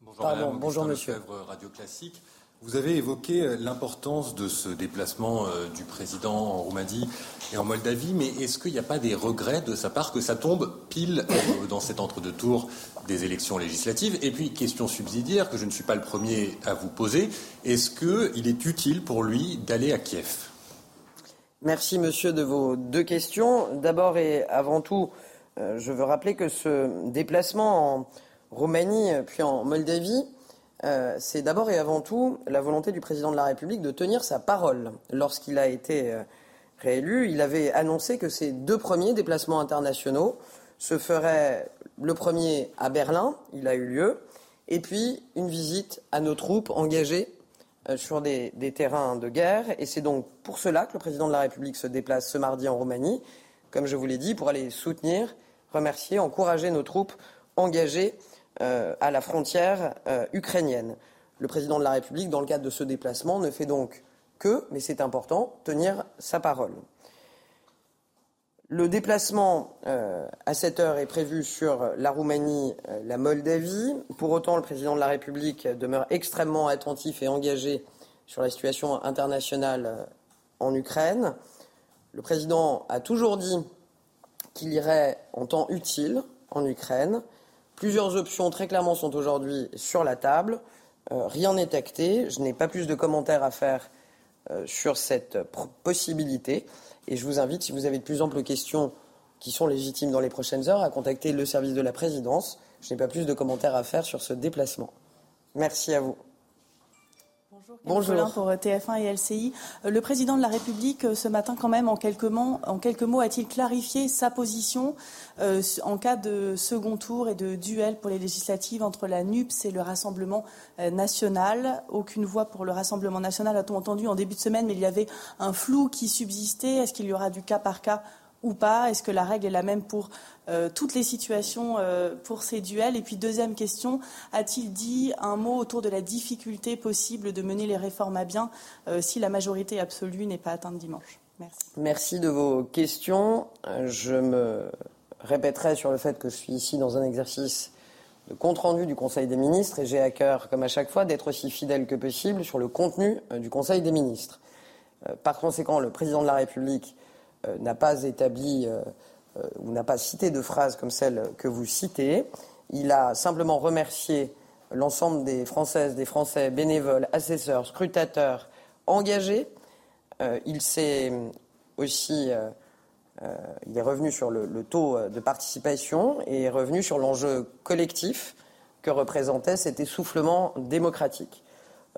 Bonjour, Pardon, bonjour monsieur. Radio Classique. Vous avez évoqué euh, l'importance de ce déplacement euh, du président en Roumanie et en Moldavie, mais est-ce qu'il n'y a pas des regrets de sa part que ça tombe pile euh, dans cet entre-deux tours des élections législatives? Et puis, question subsidiaire que je ne suis pas le premier à vous poser, est-ce qu'il est utile pour lui d'aller à Kiev? Merci, monsieur, de vos deux questions. D'abord et avant tout, je veux rappeler que ce déplacement en Roumanie puis en Moldavie euh, c'est d'abord et avant tout la volonté du président de la République de tenir sa parole. Lorsqu'il a été euh, réélu, il avait annoncé que ces deux premiers déplacements internationaux se feraient le premier à Berlin, il a eu lieu, et puis une visite à nos troupes engagées euh, sur des, terrains de guerre. Et c'est donc pour cela que le président de la République se déplace ce mardi en Roumanie, comme je vous l'ai dit, pour aller soutenir, remercier, encourager nos troupes engagées à la frontière euh, ukrainienne. Le président de la République, dans le cadre de ce déplacement, ne fait donc que, mais c'est important, tenir sa parole. Le déplacement euh, à cette heure est prévu sur la Roumanie, la Moldavie. Pour autant, le président de la République demeure extrêmement attentif et engagé sur la situation internationale en Ukraine. Le président a toujours dit qu'il irait en temps utile en Ukraine. Plusieurs options très clairement sont aujourd'hui sur la table. Euh, rien n'est acté. Je n'ai pas plus de commentaires à faire euh, sur cette possibilité. Et je vous invite, si vous avez de plus amples questions qui sont légitimes dans les prochaines heures, à contacter le service de la présidence. Je n'ai pas plus de commentaires à faire sur ce déplacement. Merci à vous. Bonjour. pour TF1 et LCI. Euh, le président de la République, euh, ce matin, quand même, en quelques mots, en quelques mots a-t-il clarifié sa position euh, en cas de second tour et de duel pour les législatives entre la NUPS et le Rassemblement national? Aucune voix pour le Rassemblement national, a-t-on entendu en début de semaine, mais il y avait un flou qui subsistait. Est-ce qu'il y aura du cas par cas ou pas Est-ce que la règle est la même pour euh, toutes les situations euh, pour ces duels? Et puis deuxième question, a-t-il dit un mot autour de la difficulté possible de mener les réformes à bien euh, si la majorité absolue n'est pas atteinte dimanche? Merci. Merci de vos questions. Je me répéterai sur le fait que je suis ici dans un exercice de compte-rendu du Conseil des ministres et j'ai à cœur, comme à chaque fois, d'être aussi fidèle que possible sur le contenu du Conseil des ministres. Par conséquent, le président de la République n'a pas établi euh, ou n'a pas cité de phrases comme celle que vous citez. Il a simplement remercié l'ensemble des Françaises, des Français, bénévoles, assesseurs, scrutateurs, engagés. Euh, il s'est aussi, euh, il est revenu sur le, taux de participation et est revenu sur l'enjeu collectif que représentait cet essoufflement démocratique.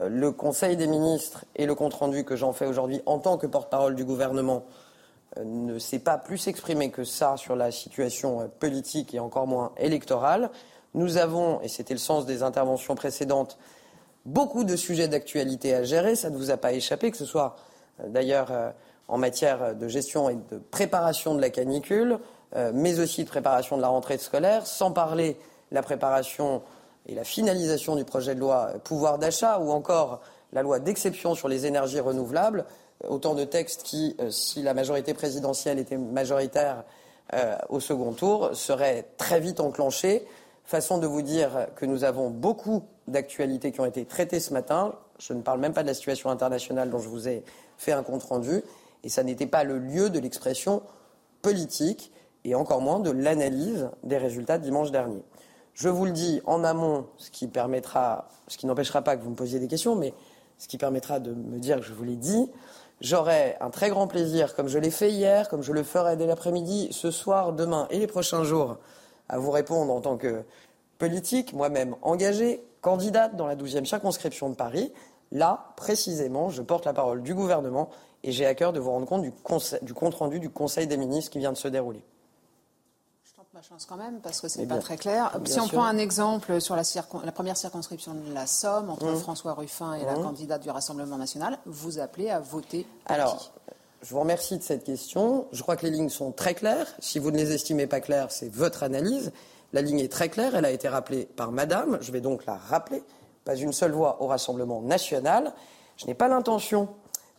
le Conseil des ministres et le compte-rendu que j'en fais aujourd'hui en tant que porte-parole du gouvernement euh, ne s'est pas plus exprimé que ça sur la situation euh, politique et encore moins électorale. Nous avons, et c'était le sens des interventions précédentes, beaucoup de sujets d'actualité à gérer. Ça ne vous a pas échappé, que ce soit euh, d'ailleurs en matière de gestion et de préparation de la canicule, mais aussi de préparation de la rentrée scolaire, sans parler la préparation et la finalisation du projet de loi pouvoir d'achat ou encore la loi d'exception sur les énergies renouvelables autant de textes qui, euh, si la majorité présidentielle était majoritaire euh, au second tour, seraient très vite enclenchés. Façon de vous dire que nous avons beaucoup d'actualités qui ont été traitées ce matin. Je ne parle même pas de la situation internationale dont je vous ai fait un compte rendu. Et ça n'était pas le lieu de l'expression politique et encore moins de l'analyse des résultats de dimanche dernier. Je vous le dis en amont, ce qui permettra, ce qui n'empêchera pas que vous me posiez des questions, mais ce qui permettra de me dire que je vous l'ai dit. J'aurai un très grand plaisir, comme je l'ai fait hier, comme je le ferai dès l'après-midi, ce soir, demain et les prochains jours, à vous répondre en tant que politique, moi-même engagée, candidate dans la 12e circonscription de Paris. Là, précisément, je porte la parole du gouvernement et j'ai à cœur de vous rendre compte du, du compte-rendu du Conseil des ministres qui vient de se dérouler ma chance quand même, parce que c'est pas très clair. si on prend un exemple sur la, la, première circonscription de la Somme, entre mmh. François Ruffin et la mmh. candidate du Rassemblement national, vous appelez à voter Alors, je vous remercie de cette question. Je crois que les lignes sont très claires. Si vous ne les estimez pas claires, c'est votre analyse. La ligne est très claire. Elle a été rappelée par Madame. Je vais donc la rappeler. Pas une seule voix au Rassemblement national. Je n'ai pas l'intention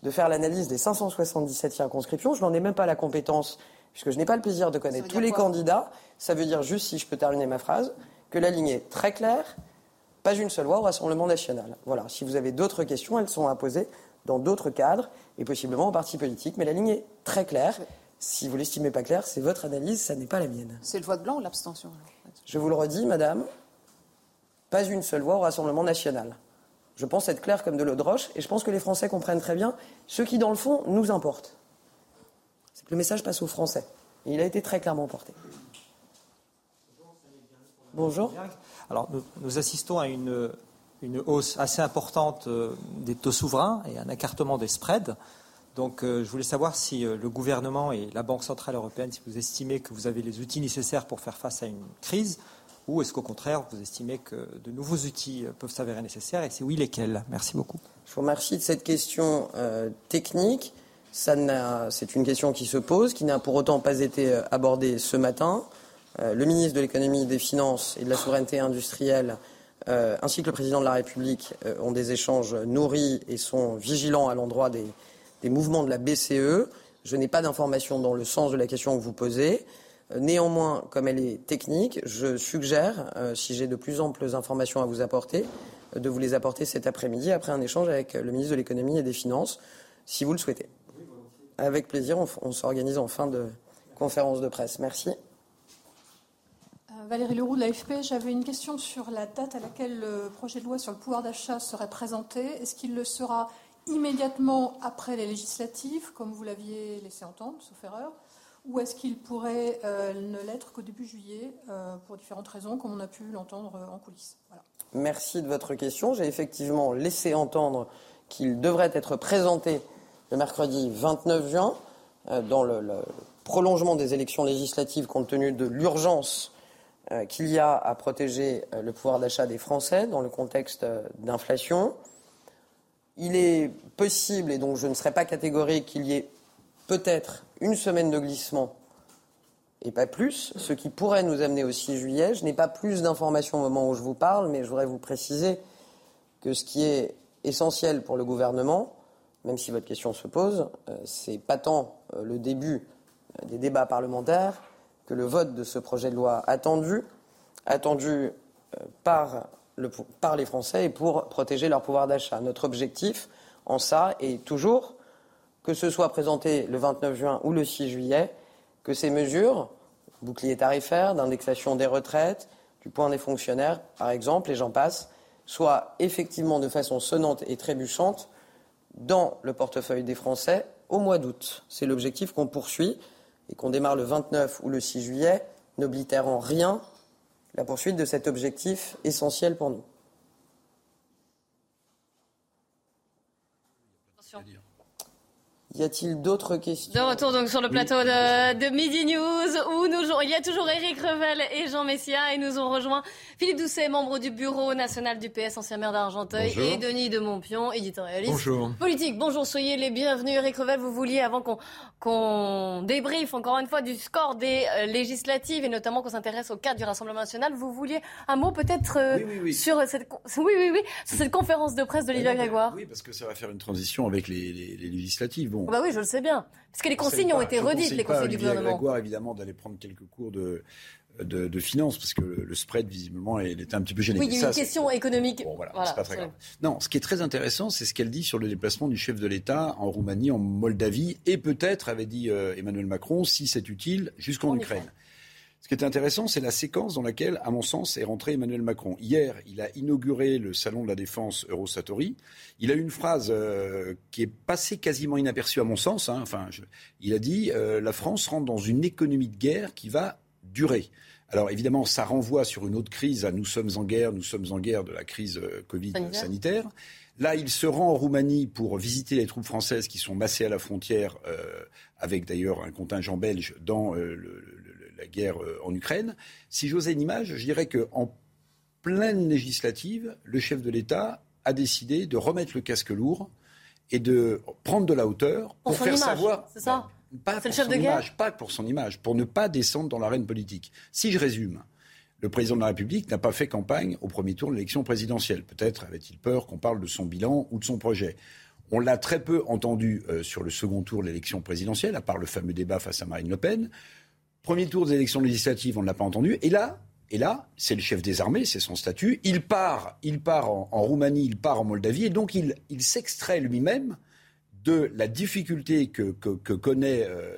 de faire l'analyse des 577 circonscriptions. Je n'en ai même pas la compétence puisque je n'ai pas le plaisir de connaître tous les candidats, ça veut dire juste, si je peux terminer ma phrase, que la ligne est très claire, pas une seule voix au Rassemblement national. Voilà, si vous avez d'autres questions, elles sont à poser dans d'autres cadres et possiblement en parti politique, mais la ligne est très claire. Si vous l'estimez pas claire, c'est votre analyse, ça n'est pas la mienne. C'est le vote blanc ou l'abstention Je vous le redis, madame, pas une seule voix au Rassemblement national. Je pense être clair comme de l'eau de roche et je pense que les Français comprennent très bien ce qui, dans le fond, nous importe le message passe aux Français. Et il a été très clairement porté. Bonjour. Alors, nous, assistons à une, hausse assez importante euh, des taux souverains et un écartement des spreads. Donc, euh, je voulais savoir si euh, le gouvernement et la Banque Centrale Européenne, si vous estimez que vous avez les outils nécessaires pour faire face à une crise, ou est-ce qu'au contraire, vous estimez que de nouveaux outils peuvent s'avérer nécessaires, et si oui, lesquels? Merci beaucoup. Je vous remercie de cette question technique. C'est une question qui se pose, qui n'a pour autant pas été abordée ce matin. le ministre de l'économie, des finances et de la souveraineté industrielle ainsi que le président de la République ont des échanges nourris et sont vigilants à l'endroit des, des, mouvements de la BCE. Je n'ai pas d'informations dans le sens de la question que vous posez. Néanmoins, comme elle est technique, je suggère, euh, si j'ai de plus amples informations à vous apporter, de vous les apporter cet après-midi après un échange avec le ministre de l'économie et des finances, si vous le souhaitez. Avec plaisir, on, s'organise en fin de conférence de presse. Merci. Euh, Valérie Leroux de l'AFP, j'avais une question sur la date à laquelle le projet de loi sur le pouvoir d'achat serait présenté. Est-ce qu'il le sera immédiatement après les législatives, comme vous l'aviez laissé entendre, sauf erreur ou est-ce qu'il pourrait euh, ne l'être qu'au début juillet, euh, pour différentes raisons, comme on a pu l'entendre en coulisses? Merci de votre question. J'ai effectivement laissé entendre qu'il devrait être présenté le mercredi 29 juin, dans le, prolongement des élections législatives, compte tenu de l'urgence qu'il y a à protéger le pouvoir d'achat des Français dans le contexte d'inflation. Il est possible, et donc je ne serai pas catégorique, qu'il y ait peut-être une semaine de glissement et pas plus, ce qui pourrait nous amener au 6 juillet. Je n'ai pas plus d'informations au moment où je vous parle, mais je voudrais vous préciser que ce qui est essentiel pour le gouvernement, même si votre question se pose, euh, c'est pas tant euh, le début euh, des débats parlementaires que le vote de ce projet de loi attendu, attendu par, le, par les Français et pour protéger leur pouvoir d'achat. Notre objectif en ça est toujours que ce soit présenté le 29 juin ou le 6 juillet, que ces mesures, bouclier tarifaire, d'indexation des retraites, du point des fonctionnaires, par exemple, et j'en passe, soient effectivement de façon sonnante et trébuchante dans le portefeuille des Français au mois d'août. C'est l'objectif qu'on poursuit et qu'on démarre le 29 ou le 6 juillet, n'oblitère en rien la poursuite de cet objectif essentiel pour nous. Y a-t-il d'autres questions De retour donc sur le plateau de, Midi News où nous il y a toujours Éric Revel et Jean Messia et nous ont rejoint Philippe Doucet, membre du bureau national du PS, ancien maire d'Argenteuil, et Denis de Montpion, éditorialiste Bonjour. politique. Bonjour, soyez les bienvenus. Éric Revel, vous vouliez avant qu'on qu'on débriefe encore une fois du score des euh, législatives et notamment qu'on s'intéresse au cadre du Rassemblement national, vous vouliez un mot peut-être euh, sur cette oui oui oui sur cette conférence de presse d'Olivia Grégoire. Oui, parce que ça va faire une transition avec les, les, les législatives. Bon, bah oui, je le sais bien. Parce que les consignes ont été redites, les conseils du gouvernement. Grégoire, évidemment, d'aller prendre quelques cours de, de, de finances, parce que le, spread, visiblement, il était un petit peu gêné. Oui, il y a une question économique. Bon, voilà, c'est pas très grave. Non, ce qui est très intéressant, c'est ce qu'elle dit sur le déplacement du chef de l'État en Roumanie, en Moldavie, et peut-être, avait dit euh, Emmanuel Macron, si c'est utile, jusqu'en Ukraine. Ce qui est intéressant, c'est la séquence dans laquelle, à mon sens, est rentré Emmanuel Macron. Hier, il a inauguré le salon de la défense Eurosatori. Il a eu une phrase euh, qui est passée quasiment inaperçue à mon sens. Hein. Enfin, il a dit euh, la France rentre dans une économie de guerre qui va durer. Alors évidemment, ça renvoie sur une autre crise. À nous sommes en guerre, nous sommes en guerre de la crise euh, Covid sanitaire. Là, il se rend en Roumanie pour visiter les troupes françaises qui sont massées à la frontière, avec d'ailleurs un contingent belge dans le la guerre euh, en Ukraine. Si j'osais une image, je dirais qu'en pleine législative, le chef de l'État a décidé de remettre le casque lourd et de prendre de la hauteur pour, faire savoir. C'est ça pas pour son image, pas pour son image, pour ne pas descendre dans l'arène politique. Si je résume, le président de la République n'a pas fait campagne au premier tour de l'élection présidentielle. Peut-être avait-il peur qu'on parle de son bilan ou de son projet. On l'a très peu entendu euh, sur le second tour de l'élection présidentielle, à part le fameux débat face à Marine Le Pen. Premier tour des élections législatives, on ne l'a pas entendu. Et là, et là, c'est le chef des armées, c'est son statut. Il part, il part en, Roumanie, il part en Moldavie, et donc il, s'extrait lui-même de la difficulté que, connaît euh,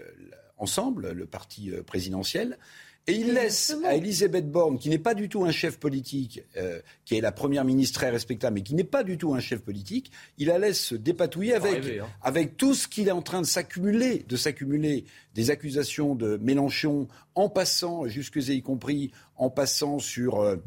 ensemble le parti euh, présidentiel et il laisse à Elisabeth Borne, qui n'est pas du tout un chef politique, euh, qui est la première ministre très respectable, mais qui n'est pas du tout un chef politique, il la laisse se dépatouiller avec, hein. avec tout ce qu'il est en train de s'accumuler, de s'accumuler, des accusations de Mélenchon, en passant, jusque y compris, en passant sur... Euh,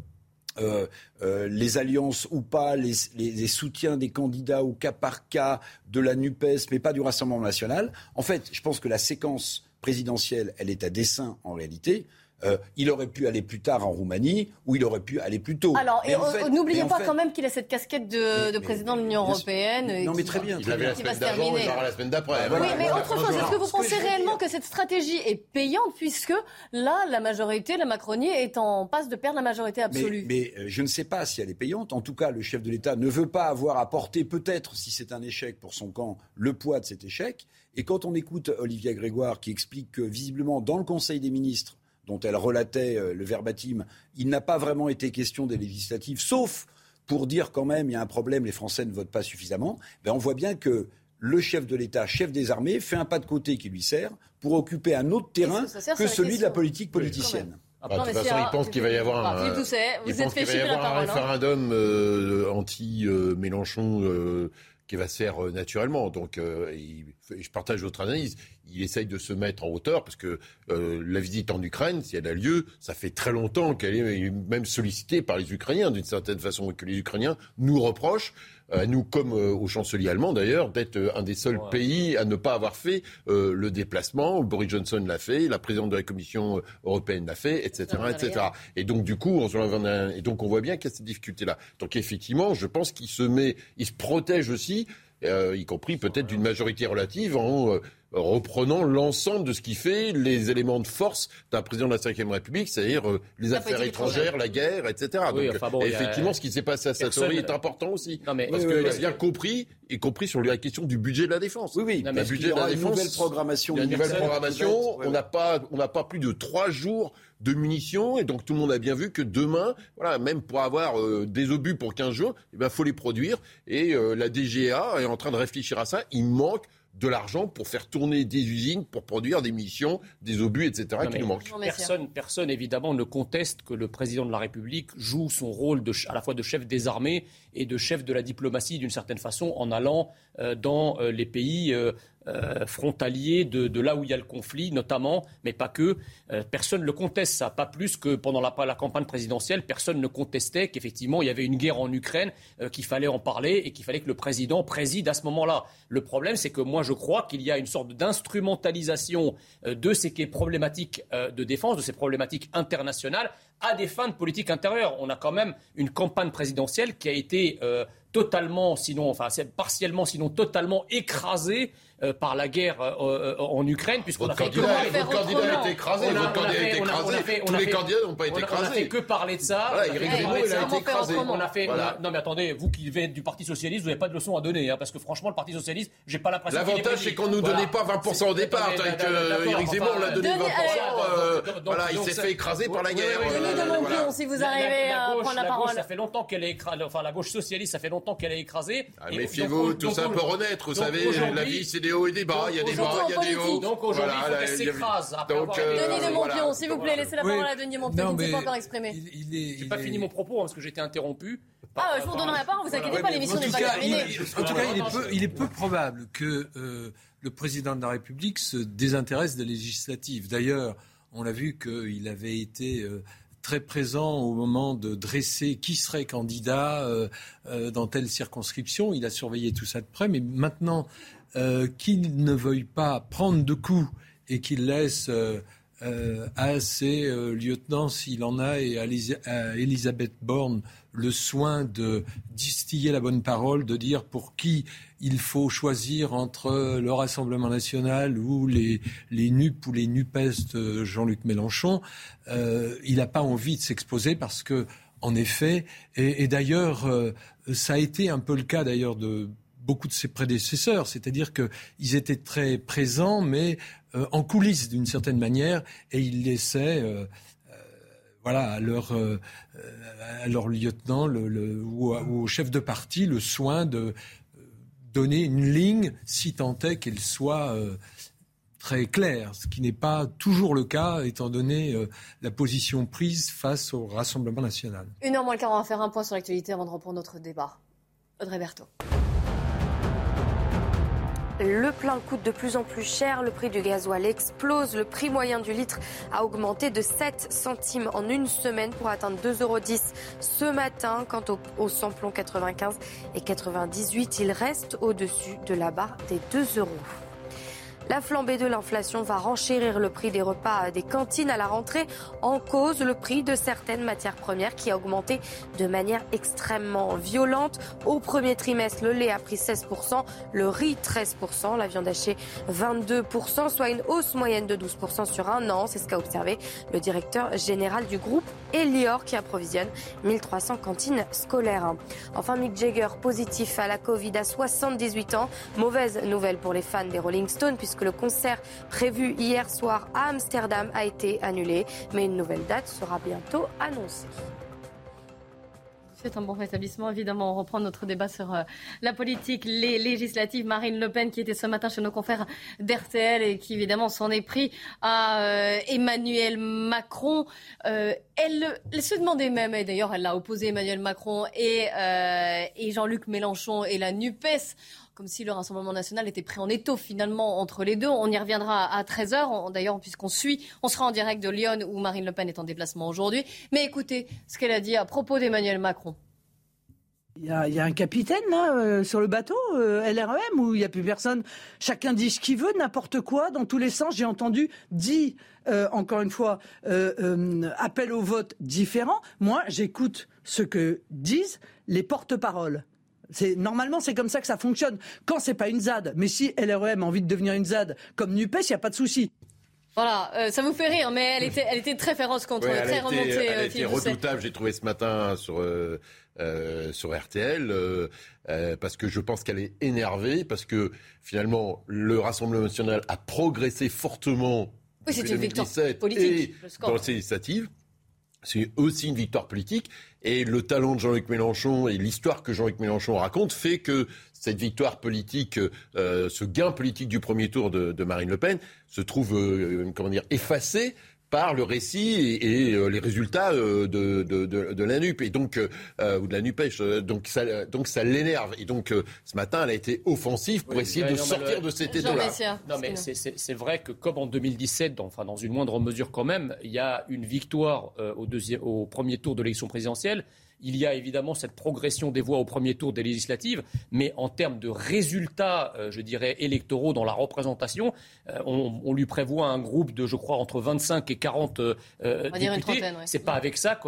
euh, les alliances ou pas, les, les, soutiens des candidats au cas par cas de la NUPES, mais pas du Rassemblement national. En fait, je pense que la séquence présidentielle, elle est à dessein en réalité. Euh, il aurait pu aller plus tard en Roumanie ou il aurait pu aller plus tôt. Alors, n'oubliez pas quand même qu'il a cette casquette de, président de l'Union européenne. Non, mais très bien. Il avait la semaine d'avant, il la semaine d'après. Oui, mais autre chose, est-ce que vous pensez réellement que cette stratégie est payante puisque là, la majorité, la Macronie est en passe de perdre la majorité absolue? Mais, euh, je ne sais pas si elle est payante. En tout cas, le chef de l'État ne veut pas avoir à porter, peut-être, si c'est un échec pour son camp, le poids de cet échec. Et quand on écoute Olivier Grégoire qui explique que, visiblement, dans le Conseil des ministres, dont elle relatait euh, le verbatim, il n'a pas vraiment été question des législatives, sauf pour dire quand même il y a un problème, les Français ne votent pas suffisamment, ben on voit bien que le chef de l'État, chef des armées, fait un pas de côté qui lui sert pour occuper un autre terrain que celui de la politique politicienne. Bah, de toute façon, il pense qu'il va y avoir un, référendum euh, anti-Mélenchon euh, qui va se faire naturellement. Donc, je partage votre analyse il essaye de se mettre en hauteur parce que euh, la visite en Ukraine, si elle a lieu, ça fait très longtemps qu'elle est même sollicitée par les Ukrainiens d'une certaine façon et que les Ukrainiens nous reprochent, à euh, nous comme euh, au chancelier allemand d'ailleurs, d'être un des seuls pays à ne pas avoir fait le déplacement. Boris Johnson l'a fait, la présidente de la Commission européenne l'a fait, etc., etc. Et donc du coup, on, et donc on voit bien qu'il y a cette difficulté-là. Donc effectivement, je pense qu'il se met, il se protège aussi. y compris peut-être d'une majorité relative en reprenant l'ensemble de ce qui fait les éléments de force d'un président de la Ve République, c'est-à-dire euh, les affaires étrangères, la guerre, etc. Donc, effectivement, ce qui s'est passé à Satori est important aussi. parce qu'il a bien compris, y compris sur la question du budget de la défense. Oui, oui. Le budget de la défense. Une nouvelle programmation. Une nouvelle programmation. On n'a pas, on n'a pas plus de trois jours de munitions et donc tout le monde a bien vu que demain, voilà, même pour avoir euh, des obus pour 15 jours, il eh ben, faut les produire et euh, la DGA est en train de réfléchir à ça. Il manque de l'argent pour faire tourner des usines, pour produire des missions, des obus, etc. qui nous manquent. Personne, personne, évidemment, ne conteste que le président de la République joue son rôle de, à la fois de chef des armées et de chef de la diplomatie, d'une certaine façon, en allant euh, dans euh, les pays euh, frontalier de, là où il y a le conflit, notamment, mais pas que. Euh, personne ne le conteste, ça. Pas plus que pendant la, la campagne présidentielle, personne ne contestait qu'effectivement il y avait une guerre en Ukraine, euh, qu'il fallait en parler et qu'il fallait que le président préside à ce moment-là. Le problème, c'est que moi, je crois qu'il y a une sorte d'instrumentalisation de ces problématiques de défense, de ces problématiques internationales, à des fins de politique intérieure. On a quand même une campagne présidentielle qui a été totalement, sinon, enfin, partiellement, sinon totalement écrasée euh, par la guerre euh, euh, en Ukraine, puisqu'on a fait que parler Votre candidat a été écrasé, votre candidat a été écrasé, tous les candidats n'ont pas été écrasés. On a fait que parler de ça. Voilà, Éric Zemmour, il a été écrasé. On a fait, non mais attendez, vous qui venez du Parti Socialiste, vous n'avez pas de leçon à donner, hein, parce que franchement, le Parti Socialiste, j'ai pas l'impression L'avantage, c'est qu'on ne nous donnait pas 20% au départ, avec Éric Zemmour, on l'a donné 20%. Voilà, il s'est fait écraser par la guerre. Si vous arrivez à prendre la parole. Ça fait longtemps qu'elle est écrasée, enfin la gauche socialiste, ça fait longtemps qu'elle est écrasée. Ah, méfiez-vous, tout ça peut renaître, vous savez, la vie, c'est des hauts et des bas, il y a des bas, il y a des hauts. Donc aujourd'hui, il faut qu'elle s'écrase. Denis de Montpion, s'il vous plaît, laissez la parole à Denis de Montpion, qui ne s'est pas encore exprimé. J'ai pas fini mon propos, parce que j'ai été interrompu. Ah, je vous redonnerai la parole, vous inquiétez pas, l'émission n'est pas terminée. En tout cas, il est peu probable que le président de la République se désintéresse des législatives. D'ailleurs, on a vu qu'il avait été très présent au moment de dresser qui serait candidat euh, euh, dans telle circonscription. Il a surveillé tout ça de près, mais maintenant euh, qu'il ne veuille pas prendre de coups et qu'il laisse à ses lieutenants, s'il en a, et à Elisabeth Borne le soin de distiller la bonne parole, de dire pour qui il faut choisir entre le Rassemblement national ou les, les NUP ou les NUPES de Jean-Luc Mélenchon. Euh, il n'a pas envie de s'exposer parce que, en effet, et, d'ailleurs, euh, ça a été un peu le cas d'ailleurs de beaucoup de ses prédécesseurs, c'est-à-dire qu'ils étaient très présents, mais euh, en coulisses d'une certaine manière, et ils laissaient voilà, à leur, euh, à leur lieutenant ou, au chef de parti le soin de euh, donner une ligne si tant est qu'elle soit euh, très claire, ce qui n'est pas toujours le cas étant donné la position prise face au Rassemblement national. Une heure moins le quart, on va faire un point sur l'actualité avant de reprendre notre débat. Audrey Berthaud. Le plein coûte de plus en plus cher, le prix du gasoil explose, le prix moyen du litre a augmenté de 7 centimes en une semaine pour atteindre 2,10 euros ce matin. Quant au, samplon 95 et 98, il reste au-dessus de la barre des 2 euros. La flambée de l'inflation va renchérir le prix des repas des cantines à la rentrée. En cause, le prix de certaines matières premières qui a augmenté de manière extrêmement violente. Au premier trimestre, le lait a pris 16%, le riz 13%, la viande hachée 22%, soit une hausse moyenne de 12% sur un an. C'est ce qu'a observé le directeur général du groupe Elior qui approvisionne 1300 cantines scolaires. Enfin, Mick Jagger positif à la Covid à 78 ans. Mauvaise nouvelle pour les fans des Rolling Stones puisque le concert prévu hier soir à Amsterdam a été annulé. Mais une nouvelle date sera bientôt annoncée. C'est un bon rétablissement. Évidemment, on reprend notre débat sur euh, la politique, les législatives. Marine Le Pen, qui était ce matin chez nos confrères d'RTL et qui, évidemment, s'en est pris à euh, Emmanuel Macron. Euh, elle, se demandait même, et d'ailleurs, elle l'a opposé Emmanuel Macron et Jean-Luc Mélenchon et la NUPES comme si le Rassemblement national était pris en étau finalement entre les deux. On y reviendra à 13h, d'ailleurs, puisqu'on suit, on sera en direct de Lyon où Marine Le Pen est en déplacement aujourd'hui. Mais écoutez ce qu'elle a dit à propos d'Emmanuel Macron. Il y, a, un capitaine euh, sur le bateau euh, LREM où il n'y a plus personne. Chacun dit ce qu'il veut, n'importe quoi, dans tous les sens. J'ai entendu dit euh, encore une fois appel au vote différent. Moi, j'écoute ce que disent les porte-paroles. C'est normalement c'est comme ça que ça fonctionne. Quand c'est pas une ZAD, mais si LREM a envie de devenir une ZAD comme Nupes, il y a pas de souci. Voilà, euh, ça vous fait rire, mais elle était, elle était très féroce contre, ouais, très remontée. Elle a été euh, redoutable. J'ai trouvé ce matin sur euh, sur RTL parce que je pense qu'elle est énervée parce que finalement le Rassemblement national a progressé fortement. Oui, c'est une victoire politique. Et dans les législatives c'est aussi une victoire politique. Et le talent de Jean-Luc Mélenchon et l'histoire que Jean-Luc Mélenchon raconte fait que cette victoire politique, euh, ce gain politique du premier tour de, Marine Le Pen se trouve, euh, comment dire, effacé par le récit et, euh, les résultats euh, de, de, de, de, la NUP et donc euh, ou de la NUPES. Donc ça, donc ça l'énerve. Et donc ce matin, elle a été offensive pour essayer de sortir de cet état-là. Non, mais c'est vrai que comme en 2017, dans, enfin dans une moindre mesure quand même, il y a une victoire au, deuxième, au premier tour de l'élection présidentielle il y a évidemment cette progression des voix au premier tour des législatives, mais en termes de résultats, euh, je dirais, électoraux dans la représentation, euh, on, lui prévoit un groupe de, je crois, entre 25 et 40 euh, députés. C'est pas avec ça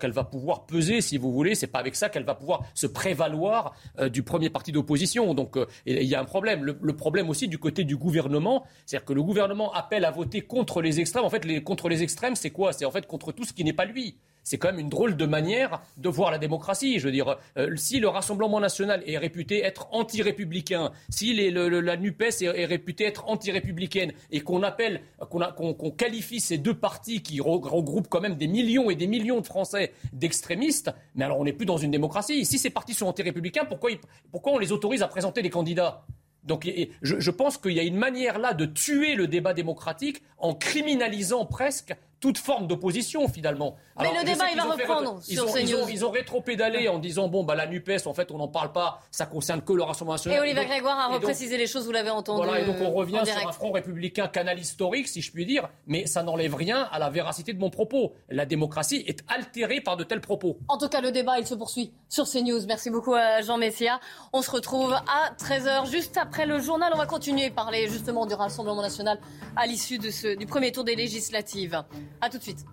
qu'elle va pouvoir peser, si vous voulez. C'est pas avec ça qu'elle va pouvoir se prévaloir du premier parti d'opposition. Donc il y a un problème. Le, problème aussi du côté du gouvernement, c'est-à-dire que le gouvernement appelle à voter contre les extrêmes. En fait, les, contre les extrêmes, c'est quoi? C'est en fait contre tout ce qui n'est pas lui c'est quand même une drôle de manière de voir la démocratie. Je veux dire, euh, si le Rassemblement national est réputé être anti-républicain, si la NUPES est, réputé être anti-républicaine et qu'on appelle, qu'on qualifie ces deux partis qui regroupent quand même des millions et des millions de Français d'extrémistes, mais alors on n'est plus dans une démocratie. Si ces partis sont anti-républicains, pourquoi, pourquoi on les autorise à présenter des candidats? Donc je, pense qu'il y a une manière là de tuer le débat démocratique en criminalisant presque toute forme d'opposition finalement. Mais le débat, il va reprendre ils ont, ils, ont, ils ont rétro-pédalé en disant bon, bah, la NUPES, en fait, on n'en parle pas, ça concerne que le Rassemblement national. Et Olivier Grégoire a reprécisé les choses, vous l'avez entendu. Voilà, et donc on revient sur un front républicain canal historique, si je puis dire, mais ça n'enlève rien à la véracité de mon propos. La démocratie est altérée par de tels propos. En tout cas, le débat, il se poursuit sur CNews. Merci beaucoup à Jean Messia. On se retrouve à 13h, juste après le journal. On va continuer à parler justement du Rassemblement national à l'issue du premier tour des législatives. A tout de suite.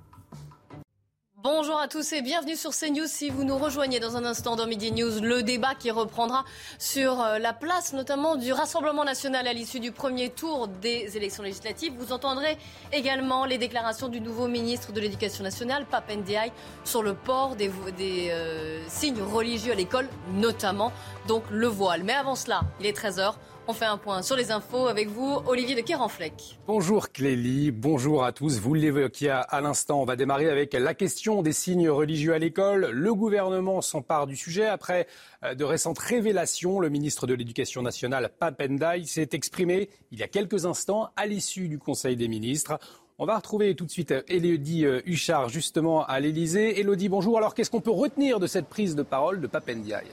Bonjour à tous et bienvenue sur CNews. Si vous nous rejoignez dans un instant dans Midi News, le débat qui reprendra sur euh, la place notamment du Rassemblement national à l'issue du premier tour des élections législatives. Vous entendrez également les déclarations du nouveau ministre de l'Éducation nationale, Pape Ndiaye, sur le port des, euh, signes religieux à l'école, notamment donc le voile. Mais avant cela, il est 13h. On fait un point sur les infos avec vous, Olivier de Kerenfleck. Bonjour Clélie, bonjour à tous. Vous l'évoquiez à l'instant, on va démarrer avec la question des signes religieux à l'école. Le gouvernement s'empare du sujet après euh, de récentes révélations. Le ministre de l'Éducation nationale, Papendaï, s'est exprimé il y a quelques instants à l'issue du Conseil des ministres. On va retrouver tout de suite Elodie euh, Huchard justement à l'Elysée. Elodie, bonjour. Alors qu'est-ce qu'on peut retenir de cette prise de parole de Papendiaï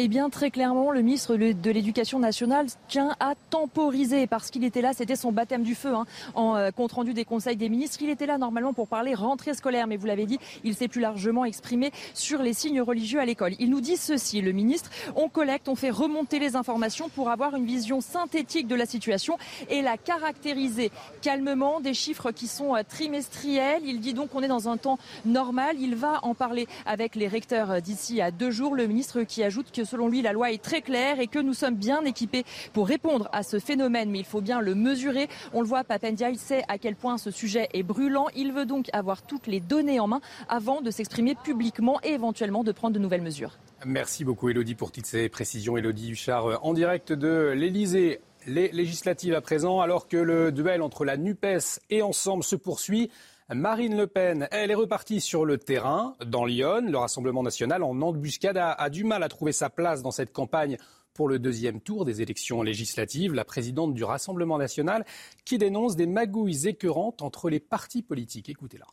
Eh bien, très clairement, le ministre de l'Éducation nationale tient à temporiser parce qu'il était là, c'était son baptême du feu hein, en euh, compte rendu des conseils des ministres. Il était là normalement pour parler rentrée scolaire, mais vous l'avez dit, il s'est plus largement exprimé sur les signes religieux à l'école. Il nous dit ceci, le ministre, on collecte, on fait remonter les informations pour avoir une vision synthétique de la situation et la caractériser calmement, des chiffres qui sont euh, trimestriels. Il dit donc qu'on est dans un temps normal. Il va en parler avec les recteurs euh, d'ici à deux jours. Le ministre qui ajoute que selon lui, la loi est très claire et que nous sommes bien équipés pour répondre à ce phénomène, mais il faut bien le mesurer. On le voit, Papendia, il sait à quel point ce sujet est brûlant. Il veut donc avoir toutes les données en main avant de s'exprimer publiquement et éventuellement de prendre de nouvelles mesures. Merci beaucoup Elodie pour toutes ces précisions. Elodie Huchard euh, en direct de l'Elysée. Les législatives à présent, alors que le duel entre la NUPES et Ensemble se poursuit. Marine Le Pen, elle est repartie sur le terrain dans Lyon. Le Rassemblement national en embuscade a, du mal à trouver sa place dans cette campagne pour le deuxième tour des élections législatives. La présidente du Rassemblement national qui dénonce des magouilles écœurantes entre les partis politiques. Écoutez-la.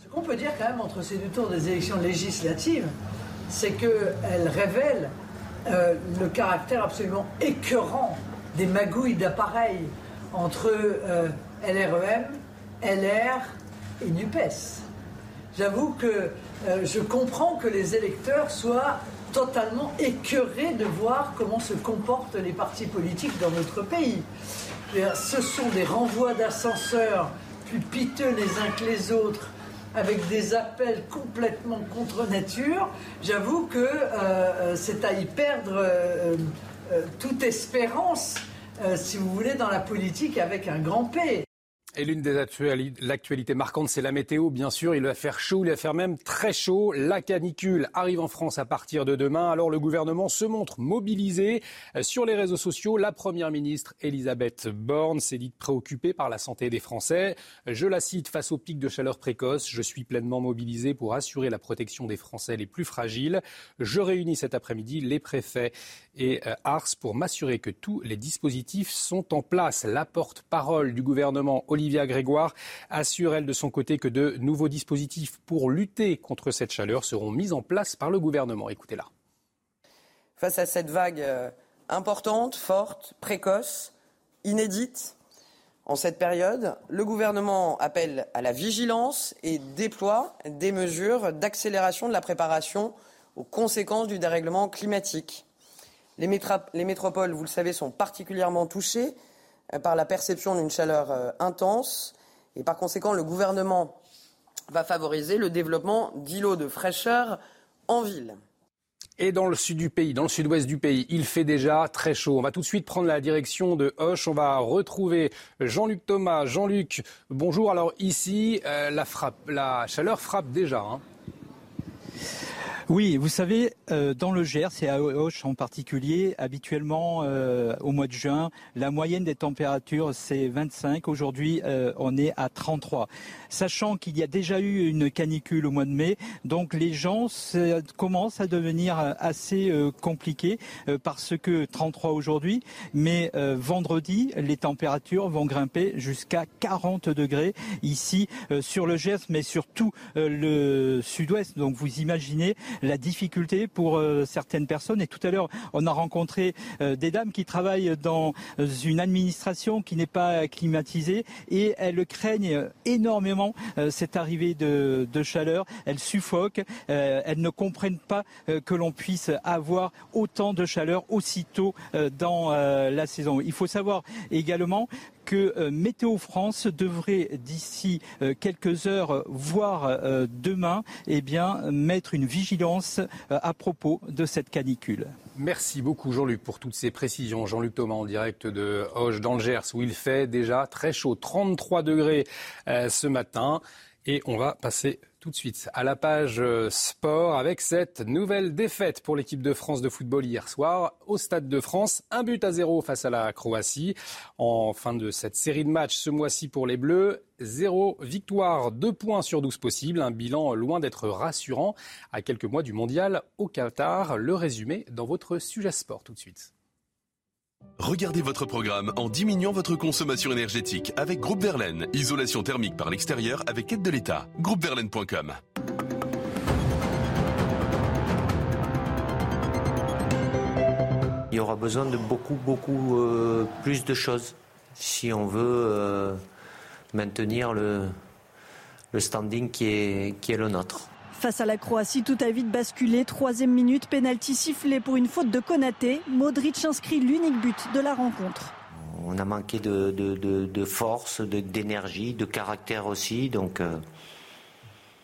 Ce qu'on peut dire quand même entre ces deux tours des élections législatives, c'est qu'elles révèlent euh, le caractère absolument écœurant des magouilles d'appareils entre euh, LREM, LR et NUPES. J'avoue que euh, je comprends que les électeurs soient totalement écœurés de voir comment se comportent les partis politiques dans notre pays. Ce sont des renvois d'ascenseurs plus piteux les uns que les autres, avec des appels complètement contre nature. J'avoue que euh, euh, c'est à y perdre toute espérance, si vous voulez, dans la politique avec un grand P. Et l'une des actualités marquantes, c'est la météo, bien sûr. Il va faire chaud, il va faire même très chaud. La canicule arrive en France à partir de demain. Alors le gouvernement se montre mobilisé. Sur les réseaux sociaux, la première ministre Elisabeth Borne s'est dite préoccupée par la santé des Français. Je la cite, face au pic de chaleur précoce, je suis pleinement mobilisée pour assurer la protection des Français les plus fragiles. Je réunis cet après-midi les préfets et euh, Ars pour m'assurer que tous les dispositifs sont en place. La porte-parole du gouvernement, Olivia Grégoire, assure, elle, de son côté, que de nouveaux dispositifs pour lutter contre cette chaleur seront mis en place par le gouvernement. Écoutez-la. Face à cette vague euh, importante, forte, précoce, inédite, en cette période, le gouvernement appelle à la vigilance et déploie des mesures d'accélération de la préparation aux conséquences du dérèglement climatique. Les, métropoles, vous le savez, sont particulièrement touchées euh, par la perception d'une chaleur euh, intense et par conséquent, le gouvernement va favoriser le développement d'îlots de fraîcheur en ville. Et dans le sud du pays, dans le sud-ouest du pays, il fait déjà très chaud. On va tout de suite prendre la direction de Hoche. On va retrouver Jean-Luc Thomas. Jean-Luc, bonjour. Alors ici, euh, la, chaleur frappe déjà. Hein. Oui, vous savez, euh, dans le Gers et à Auch en particulier, habituellement euh, au mois de juin, la moyenne des températures c'est 25. Aujourd'hui, euh, on est à 33. Sachant qu'il y a déjà eu une canicule au mois de mai, donc les gens commencent à devenir assez compliqués parce que 33 aujourd'hui, mais vendredi, les températures vont grimper jusqu'à 40 degrés ici sur le Gers, mais surtout le sud-ouest. Donc vous imaginez la difficulté pour euh, certaines personnes. Et tout à l'heure, on a rencontré euh, des dames qui travaillent dans une administration qui n'est pas climatisée et elles craignent énormément euh, cette arrivée de, chaleur. Elles suffoquent, elles ne comprennent pas que l'on puisse avoir autant de chaleur aussitôt dans la saison. Il faut savoir également que euh, Météo France devrait d'ici euh, quelques heures, voire euh, demain, eh bien, mettre une vigilance à propos de cette canicule. Merci beaucoup Jean-Luc pour toutes ces précisions. Jean-Luc Thomas en direct de Hoche dans le Gers où il fait déjà très chaud, 33 degrés ce matin. Et on va passer tout de suite à la page euh, sport avec cette nouvelle défaite pour l'équipe de France de football hier soir au Stade de France. Un but à zéro face à la Croatie. En fin de cette série de matchs ce mois-ci pour les Bleus, zéro victoire, deux points sur douze possibles. Un bilan loin d'être rassurant à quelques mois du mondial au Qatar. Le résumé dans votre sujet sport tout de suite. Regardez votre programme en diminuant votre consommation énergétique avec Groupe Verlaine. Isolation thermique par l'extérieur avec aide de l'État. Groupeverlaine.com. y aura besoin de beaucoup, beaucoup plus de choses si on veut maintenir le, standing qui est le nôtre. Face à la Croatie, tout a vite basculé. Troisième minute, pénalty sifflé pour une faute de Konaté. Modric inscrit l'unique but de la rencontre. On a manqué de, de, de, force, d'énergie, de, caractère aussi. Donc, euh,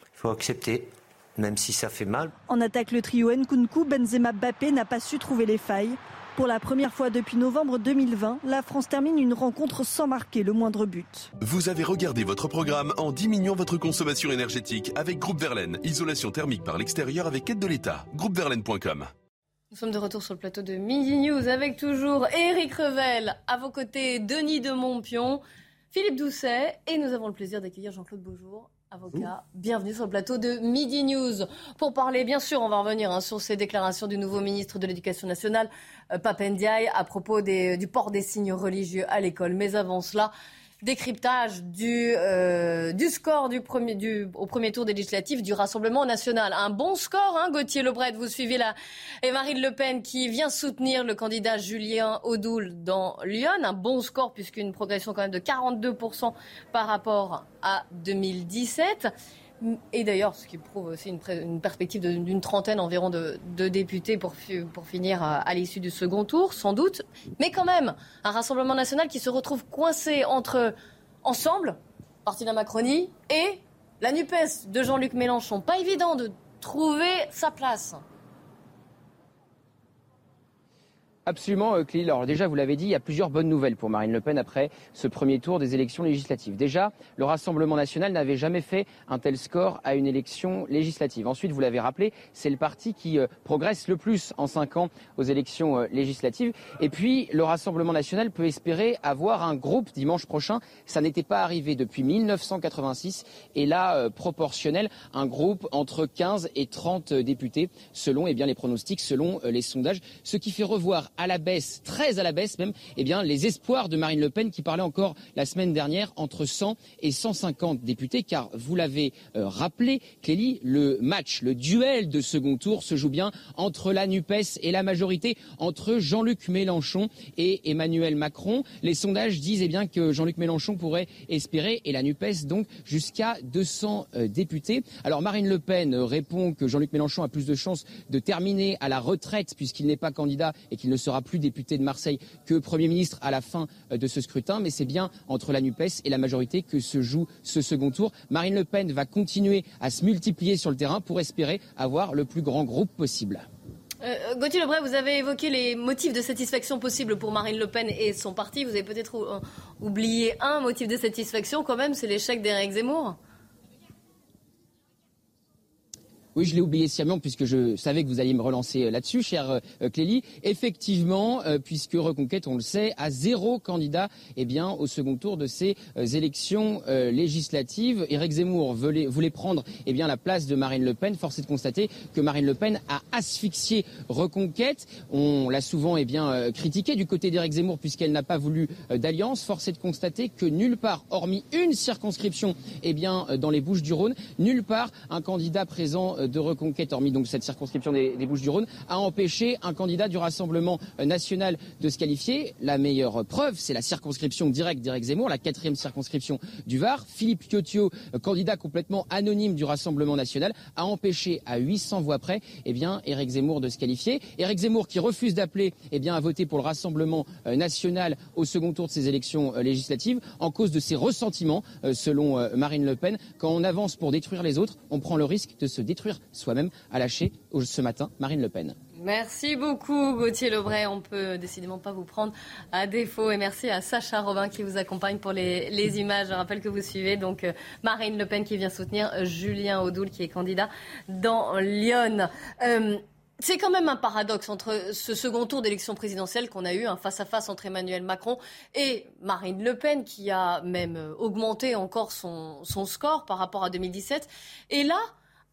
il faut accepter, même si ça fait mal. En attaque, le trio Nkunku, Benzema, Bappé n'a pas su trouver les failles. Pour la première fois depuis novembre 2020, la France termine une rencontre sans marquer le moindre but. Vous avez regardé votre programme en diminuant votre consommation énergétique avec Groupe Verlaine. Isolation thermique par l'extérieur avec aide de l'État. Groupeverlaine.com. Nous sommes de retour sur le plateau de Midi News avec toujours Éric Revel, à vos côtés Denis de Montpion, Philippe Doucet et nous avons le plaisir d'accueillir Jean-Claude Beaujour, avocat. Bienvenue sur le plateau de Midi News. Pour parler, bien sûr, on va revenir hein, sur ces déclarations du nouveau ministre de l'Éducation nationale, euh, Papendiaï, à propos du port des signes religieux à l'école. Mais avant cela, décryptage du, euh, du score du premier, du, au premier tour des législatives du Rassemblement national. Un bon score, hein, Gauthier Lebret, vous suivez là. Et Marine Le Pen qui vient soutenir le candidat Julien Audoul dans Lyon. Un bon score puisqu'une progression quand même de 42% par rapport à 2017. Et d'ailleurs, ce qui prouve aussi une, perspective d'une trentaine environ de, députés pour, pour finir à, l'issue du second tour, sans doute. Mais quand même, un Rassemblement national qui se retrouve coincé entre Ensemble, parti de la Macronie, et la NUPES de Jean-Luc Mélenchon. Pas évident de trouver sa place. Absolument, euh, Clélie. Alors déjà, vous l'avez dit, il y a plusieurs bonnes nouvelles pour Marine Le Pen après ce premier tour des élections législatives. Déjà, le Rassemblement national n'avait jamais fait un tel score à une élection législative. Ensuite, vous l'avez rappelé, c'est le parti qui euh, progresse le plus en cinq ans aux élections euh, législatives. Et puis, le Rassemblement national peut espérer avoir un groupe dimanche prochain. Ça n'était pas arrivé depuis 1986. Et là, proportionnel, un groupe entre 15 et 30 députés, selon eh bien, les pronostics, selon les sondages. Ce qui fait revoir à la baisse, très à la baisse même, eh bien, les espoirs de Marine Le Pen qui parlait encore la semaine dernière entre 100 et 150 députés, car vous l'avez euh, rappelé, Clélie, le match, le duel de second tour se joue bien entre la NUPES et la majorité, entre Jean-Luc Mélenchon et Emmanuel Macron. Les sondages disent eh bien, que Jean-Luc Mélenchon pourrait espérer, et la NUPES donc, jusqu'à 200 euh, députés. Alors Marine Le Pen répond que Jean-Luc Mélenchon a plus de chances de terminer à la retraite puisqu'il n'est pas candidat et qu'il ne sera plus député de Marseille que Premier ministre à la fin euh, de ce scrutin, mais c'est bien entre la NUPES et la majorité que se joue ce second tour. Marine Le Pen va continuer à se multiplier sur le terrain pour espérer avoir le plus grand groupe possible. Euh, Gauthier Lebray, vous avez évoqué les motifs de satisfaction possibles pour Marine Le Pen et son parti. Vous avez peut-être euh, oublié un motif de satisfaction quand même, c'est l'échec d'Éric Zemmour. Oui, je l'ai oublié sciemment puisque je savais que vous alliez me relancer euh, là-dessus, cher euh, Clélie. Effectivement, euh, puisque Reconquête, on le sait, a zéro candidat eh bien, au second tour de ces élections législatives. Éric Zemmour voulait, voulait prendre eh bien, la place de Marine Le Pen. Force est de constater que Marine Le Pen a asphyxié Reconquête. On l'a souvent eh bien, critiqué du côté d'Éric Zemmour puisqu'elle n'a pas voulu d'alliance. Force est de constater que nulle part, hormis une circonscription eh bien, dans les Bouches du Rhône, nulle part un candidat présent de reconquête, hormis donc cette circonscription des, Bouches-du-Rhône, a empêché un candidat du Rassemblement national de se qualifier. La meilleure preuve, c'est la circonscription directe d'Éric Zemmour, la quatrième circonscription du Var. Philippe Piotio, candidat complètement anonyme du Rassemblement national, a empêché à 800 voix près, eh bien, Éric Zemmour de se qualifier. Éric Zemmour qui refuse d'appeler, eh à voter pour le Rassemblement euh, national au second tour de ces élections euh, législatives en cause de ses ressentiments, euh, selon Marine Le Pen. Quand on avance pour détruire les autres, on prend le risque de se détruire soi-même, a lâché ce matin Marine Le Pen. Merci beaucoup Gauthier Lebray. On peut décidément pas vous prendre à défaut. Et merci à Sacha Robin qui vous accompagne pour les, images. Je rappelle que vous suivez donc euh, Marine Le Pen qui vient soutenir euh, Julien Audoul qui est candidat dans Lyon. Euh, c'est quand même un paradoxe entre ce second tour d'élection présidentielle qu'on a eu, un face-à-face entre Emmanuel Macron et Marine Le Pen, qui a même augmenté encore son score par rapport à 2017. Et là,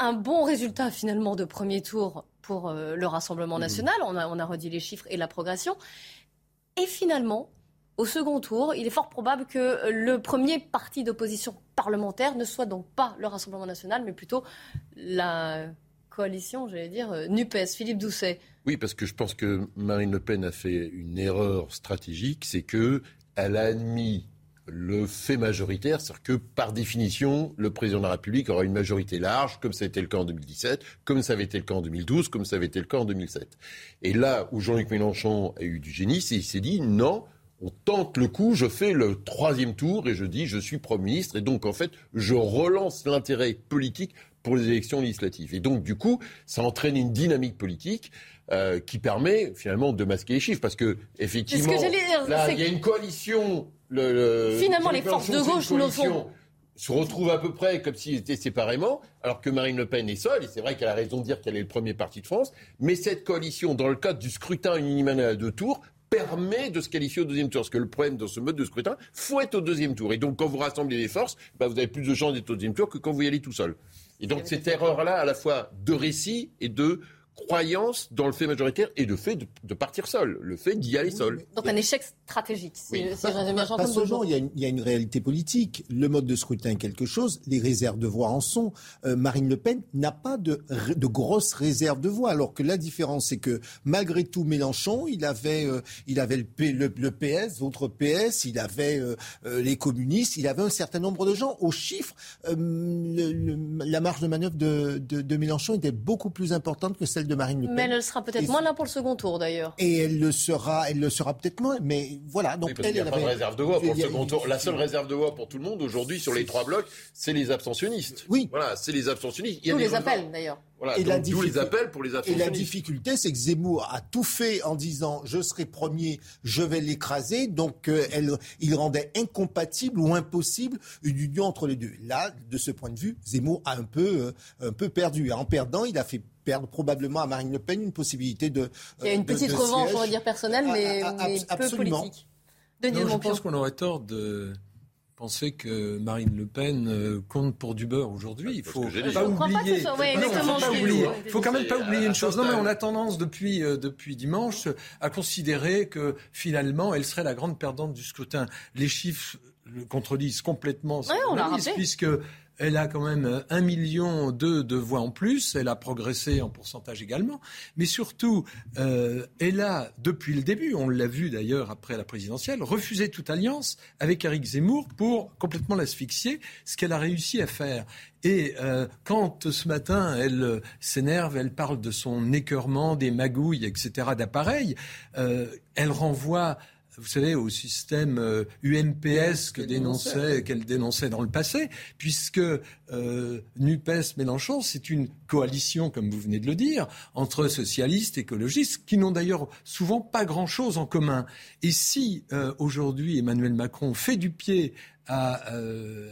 un bon résultat finalement de premier tour pour euh, le Rassemblement mmh. national. On, a, on a redit les chiffres et la progression. Et finalement, au second tour, il est fort probable que le premier parti d'opposition parlementaire ne soit donc pas le Rassemblement national, mais plutôt la coalition, j'allais dire, euh, NUPES. Philippe Doucet. Oui, parce que je pense que Marine Le Pen a fait une erreur stratégique, c'est que elle a admis le fait majoritaire, c'est-à-dire que par définition, le président de la République aura une majorité large, comme ça a été le cas en 2017, comme ça avait été le cas en 2012, comme ça avait été le cas en 2007. Et là où Jean-Luc Mélenchon a eu du génie, c'est il s'est dit non, on tente le coup, je fais le troisième tour et je dis je suis Premier ministre et donc en fait je relance l'intérêt politique pour les élections législatives. Et donc du coup, ça entraîne une dynamique politique euh, qui permet finalement de masquer les chiffres parce que effectivement, là, il y a une coalition. Le, Finalement, les forces de gauche font se retrouvent à peu près comme s'ils étaient séparément, alors que Marine Le Pen est seule, et c'est vrai qu'elle a raison de dire qu'elle est le premier parti de France, mais cette coalition, dans le cadre du scrutin uninominal à deux tours, permet de se qualifier au deuxième tour. Parce que le problème dans ce mode de scrutin, faut être au deuxième tour. Et donc, quand vous rassemblez les forces, bah, vous avez plus de chances d'être au deuxième tour que quand vous y allez tout seul. Et donc, cette erreur-là, à la fois de récit et de croyance dans le fait majoritaire et le fait de, partir seul, le fait d'y aller seul. Donc un échec stratégique. Si, pas, seulement, il y, a une, il y, a une, réalité politique. Le mode de scrutin est quelque chose, les réserves de voix en sont. Euh, Marine Le Pen n'a pas de, de grosses réserves de voix, alors que la différence, c'est que malgré tout, Mélenchon, il avait, euh, il avait le, le, PS, votre PS, il avait euh, les communistes, il avait un certain nombre de gens. Au chiffre, la marge de manœuvre de, de, de Mélenchon était beaucoup plus importante que celle de Marine Le Pen. Mais elle sera peut-être moins là pour le second tour d'ailleurs. Et elle le sera, elle le sera peut-être moins. Mais voilà. Donc parce elle, n'y a pas de réserve de voix pour le second tour. La seule réserve de voix pour tout le monde aujourd'hui sur les trois blocs, c'est les abstentionnistes. Oui. Voilà, c'est les abstentionnistes. Il les appels d'ailleurs. Voilà, et donc, les appels pour les Et la difficulté, c'est que Zemmour a tout fait en disant je serai premier, je vais l'écraser. Donc euh, elle, il rendait incompatible ou impossible une union entre les deux. Là, de ce point de vue, Zemmour a un peu, euh, un peu perdu. En perdant, il a fait perdre probablement à Marine Le Pen une possibilité de. Il y a une petite revanche, on va dire personnelle, mais, peu politique. je pense qu'on aurait tort de penser que Marine Le Pen euh, compte pour du beurre aujourd'hui? Il faut pas oublier. Il faut quand même pas oublier une chose. Non, mais on a tendance depuis euh, depuis dimanche à considérer que finalement elle serait la grande perdante du scrutin. Les chiffres le contredisent complètement, puisque elle a quand même un million de voix en plus. Elle a progressé en pourcentage également. Mais surtout, euh, elle a, depuis le début, on l'a vu d'ailleurs après la présidentielle, refusé toute alliance avec Eric Zemmour pour complètement l'asphyxier, ce qu'elle a réussi à faire. Et euh, quand ce matin elle s'énerve, elle parle de son écœurement, des magouilles, etc., d'appareils, euh, elle renvoie vous savez, au système UMPS euh, que dénonçait, qu'elle dénonçait dans le passé, puisque euh, NUPES Mélenchon, c'est une coalition, comme vous venez de le dire, entre socialistes, écologistes, qui n'ont d'ailleurs souvent pas grand-chose en commun. Et si euh, aujourd'hui Emmanuel Macron fait du pied à,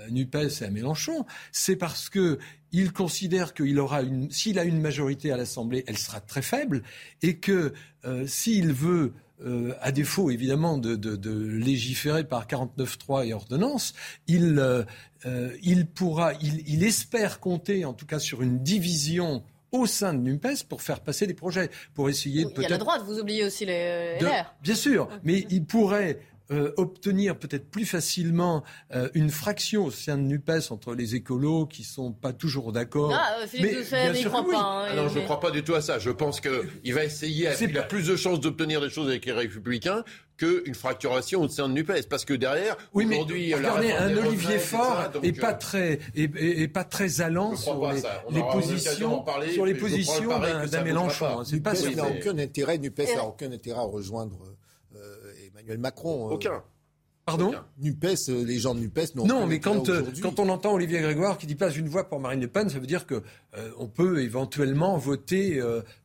NUPES et à Mélenchon, c'est parce que il considère qu'il aura une, s'il a une majorité à l'Assemblée, elle sera très faible, et que s'il veut euh, à défaut évidemment de, légiférer par 49.3 et ordonnance, il, euh, euh, il pourra, il, espère compter en tout cas sur une division au sein de NUMPES pour faire passer des projets, pour essayer peut-être... Il y a la droite, vous oubliez aussi les LR. bien sûr, mais il pourrait euh, obtenir peut-être plus facilement euh, une fraction au sein de NUPES entre les écolos qui sont pas toujours d'accord. Ah, euh, mais bien sûr pas. Hein, Alors, je ne crois pas du tout à ça. Je pense qu'il va essayer, il a plus de chances d'obtenir des choses avec les républicains qu'une fracturation au sein de NUPES. Parce que derrière, oui, aujourd'hui... Regardez, un Olivier Faure n'est pas, très, et, pas très allant sur les, positions, sur les positions d'un Mélenchon. C'est pas n'a aucun intérêt, NUPES n'a aucun intérêt à rejoindre Macron. Euh, Aucun. Pardon NUPES, euh, les gens de NUPES n'ont Non, mais quand, euh, quand on entend Olivier Grégoire qui dit pas une voix pour Marine Le Pen, ça veut dire que on peut éventuellement voter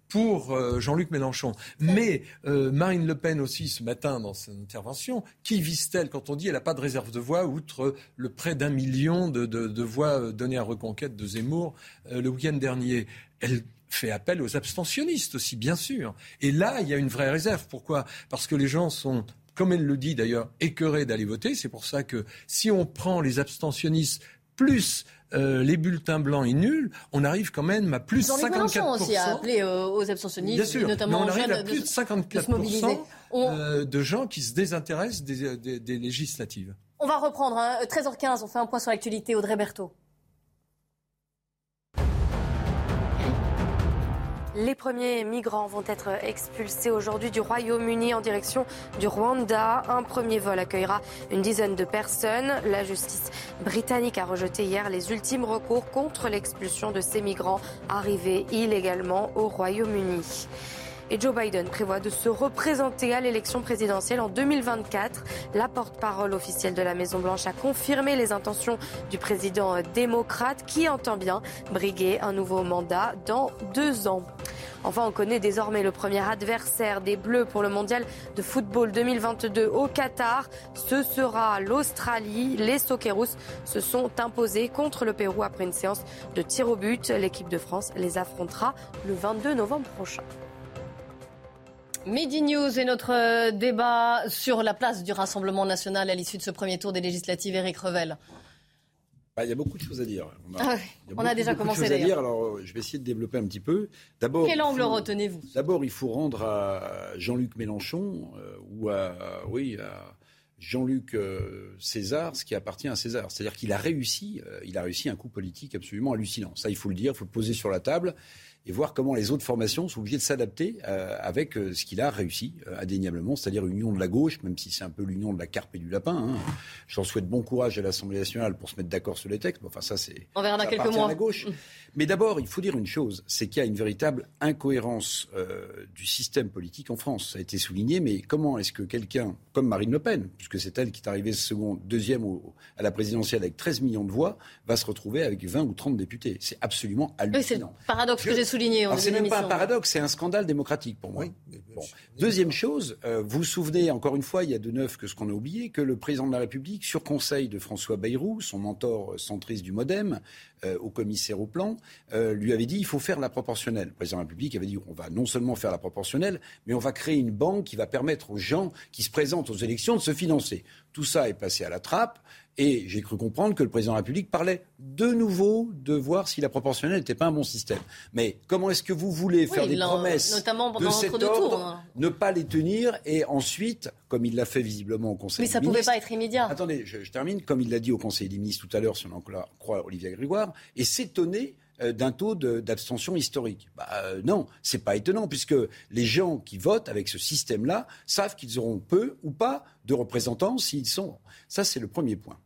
pour Jean-Luc Mélenchon. Mais Marine Le Pen aussi, ce matin, dans son intervention, qui vise-t-elle quand on dit qu'elle n'a pas de réserve de voix, outre le près d'un million de, de, voix données à Reconquête de Zemmour le week-end dernier? Elle fait appel aux abstentionnistes aussi, bien sûr. Et là, il y a une vraie réserve. Pourquoi? Parce que les gens sont comme elle le dit d'ailleurs, écœurée d'aller voter. C'est pour ça que si on prend les abstentionnistes plus euh, les bulletins blancs et nuls, on arrive quand même à plus de 54%. aussi a appelé euh, aux abstentionnistes, Bien sûr, notamment mais on arrive à plus de 54% euh, de, gens qui se désintéressent des, législatives. On va reprendre, 13h15, hein. on fait un point sur l'actualité. Audrey Berthaud. Les premiers migrants vont être expulsés aujourd'hui du Royaume-Uni en direction du Rwanda. Un premier vol accueillera une dizaine de personnes. La justice britannique a rejeté hier les ultimes recours contre l'expulsion de ces migrants arrivés illégalement au Royaume-Uni. Et Joe Biden prévoit de se représenter à l'élection présidentielle en 2024. La porte-parole officielle de la Maison-Blanche a confirmé les intentions du président démocrate qui entend bien briguer un nouveau mandat dans deux ans. Enfin, on connaît désormais le premier adversaire des Bleus pour le mondial de football 2022 au Qatar. Ce sera l'Australie. Les Socceroos se sont imposés contre le Pérou après une séance de tir au but. L'équipe de France les affrontera le 22 novembre prochain. Midi News et notre euh, débat sur la place du Rassemblement national à l'issue de ce premier tour des législatives. Éric Revel. Bah, il y a beaucoup de choses à dire. On a, ah déjà commencé à dire. Alors, je vais essayer de développer un petit peu. D'abord, quel angle retenez-vous? D'abord, il faut rendre à Jean-Luc Mélenchon euh, ou à oui à Jean-Luc euh, César ce qui appartient à César. C'est-à-dire qu'il a réussi, il a réussi un coup politique absolument hallucinant. Ça, il faut le dire, il faut le poser sur la table et voir comment les autres formations sont obligées de s'adapter euh, avec euh, ce qu'il a réussi euh, indéniablement, c'est-à-dire l'union de la gauche, même si c'est un peu l'union de la carpe et du lapin. Hein. J'en souhaite bon courage à l'Assemblée nationale pour se mettre d'accord sur les textes. Enfin, ça, c'est. On verra dans quelques mois. À la gauche. Mais d'abord, il faut dire une chose, c'est qu'il y a une véritable incohérence du système politique en France. Ça a été souligné, mais comment est-ce que quelqu'un, comme Marine Le Pen, puisque c'est elle qui est arrivée second, deuxième à la présidentielle avec 13 millions de voix, va se retrouver avec 20 ou 30 députés C'est absolument hallucinant. Oui, c'est le paradoxe que j'ai souligné. C'est même pas un paradoxe, c'est un scandale démocratique pour moi. Deuxième chose, euh, vous vous souvenez, encore une fois, il y a de neuf que ce qu'on a oublié, que le président de la République, sur conseil de François Bayrou, son mentor centriste du Modem, euh, au commissaire au plan, euh, lui avait dit il faut faire la proportionnelle. Le président de la République avait dit on va non seulement faire la proportionnelle, mais on va créer une banque qui va permettre aux gens qui se présentent aux élections de se financer. Tout ça est passé à la trappe. Et j'ai cru comprendre que le président de la République parlait de nouveau de voir si la proportionnelle n'était pas un bon système. Mais comment est-ce que vous voulez faire des promesses notamment de cet ordre, hein. ne pas les tenir et ensuite, comme il l'a fait visiblement au Conseil Mais ça ne pouvait pas être immédiat. Attendez, je, termine. Comme il l'a dit au Conseil des ministres tout à l'heure, si on en croit Olivier Grégoire, et s'étonner euh, d'un taux d'abstention historique. Bah, euh, non, c'est pas étonnant puisque les gens qui votent avec ce système-là savent qu'ils auront peu ou pas de représentants s'ils sont. Ça, c'est le premier point.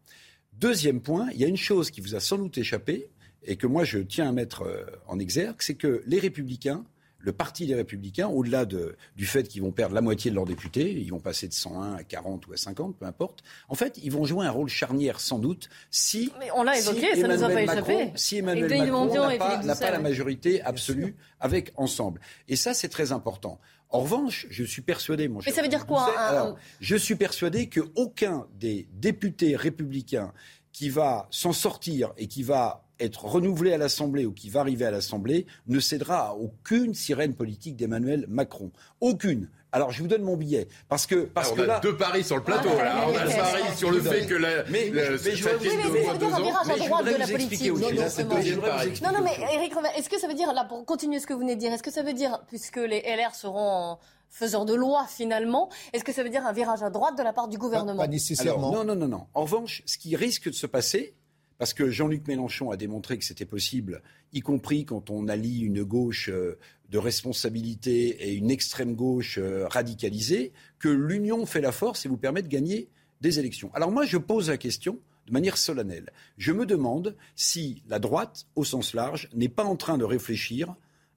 Deuxième point, il y a une chose qui vous a sans doute échappé et que moi je tiens à mettre euh, en exergue, c'est que les républicains, le parti des républicains, au-delà du fait qu'ils vont perdre la moitié de leurs députés, ils vont passer de 101 à 40 ou à 50, peu importe, en fait, ils vont jouer un rôle charnière sans doute si... Mais on l'a évoqué, ça ne nous a pas échappé. Si Emmanuel Macron n'a pas, pas la majorité absolue avec Ensemble. Et ça, c'est très important. En revanche, je suis persuadé, mon cher. Mais ça veut dire quoi alors, Je suis persuadé qu'aucun des députés républicains qui va s'en sortir et qui va être renouvelé à l'Assemblée ou qui va arriver à l'Assemblée ne cédera à aucune sirène politique d'Emmanuel Macron. Aucune. Alors je vous donne mon billet parce que parce que on a deux paris sur le plateau là. On a le pari sur le fait que la mais, mais, mais je vais vous dire un virage à droite de la politique. Non non mais Éric est-ce que ça veut dire là pour continuer ce que vous venez de dire est-ce que ça veut dire puisque les LR seront faiseurs de loi finalement. Est-ce que ça veut dire un virage à droite de la part du gouvernement Pas, nécessairement. non, non, non, non. En revanche, ce qui risque de se passer, parce que Jean-Luc Mélenchon a démontré que c'était possible, y compris quand on allie une gauche euh, de responsabilité et une extrême gauche euh, radicalisée, que l'union fait la force et vous permet de gagner des élections. Alors moi, je pose la question de manière solennelle. Je me demande si la droite, au sens large, n'est pas en train de réfléchir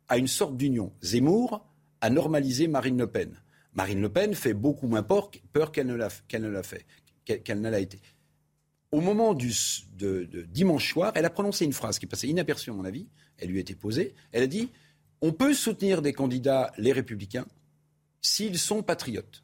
à une sorte d'union. Zemmour, à normaliser Marine Le Pen. Marine Le Pen fait beaucoup moins peur, qu'elle ne l'a fait, qu'elle ne l'a été. Au moment du, de, dimanche soir, elle a prononcé une phrase qui passait inaperçue à mon avis. Elle lui été posée. Elle a dit on peut soutenir des candidats, les républicains, s'ils sont patriotes.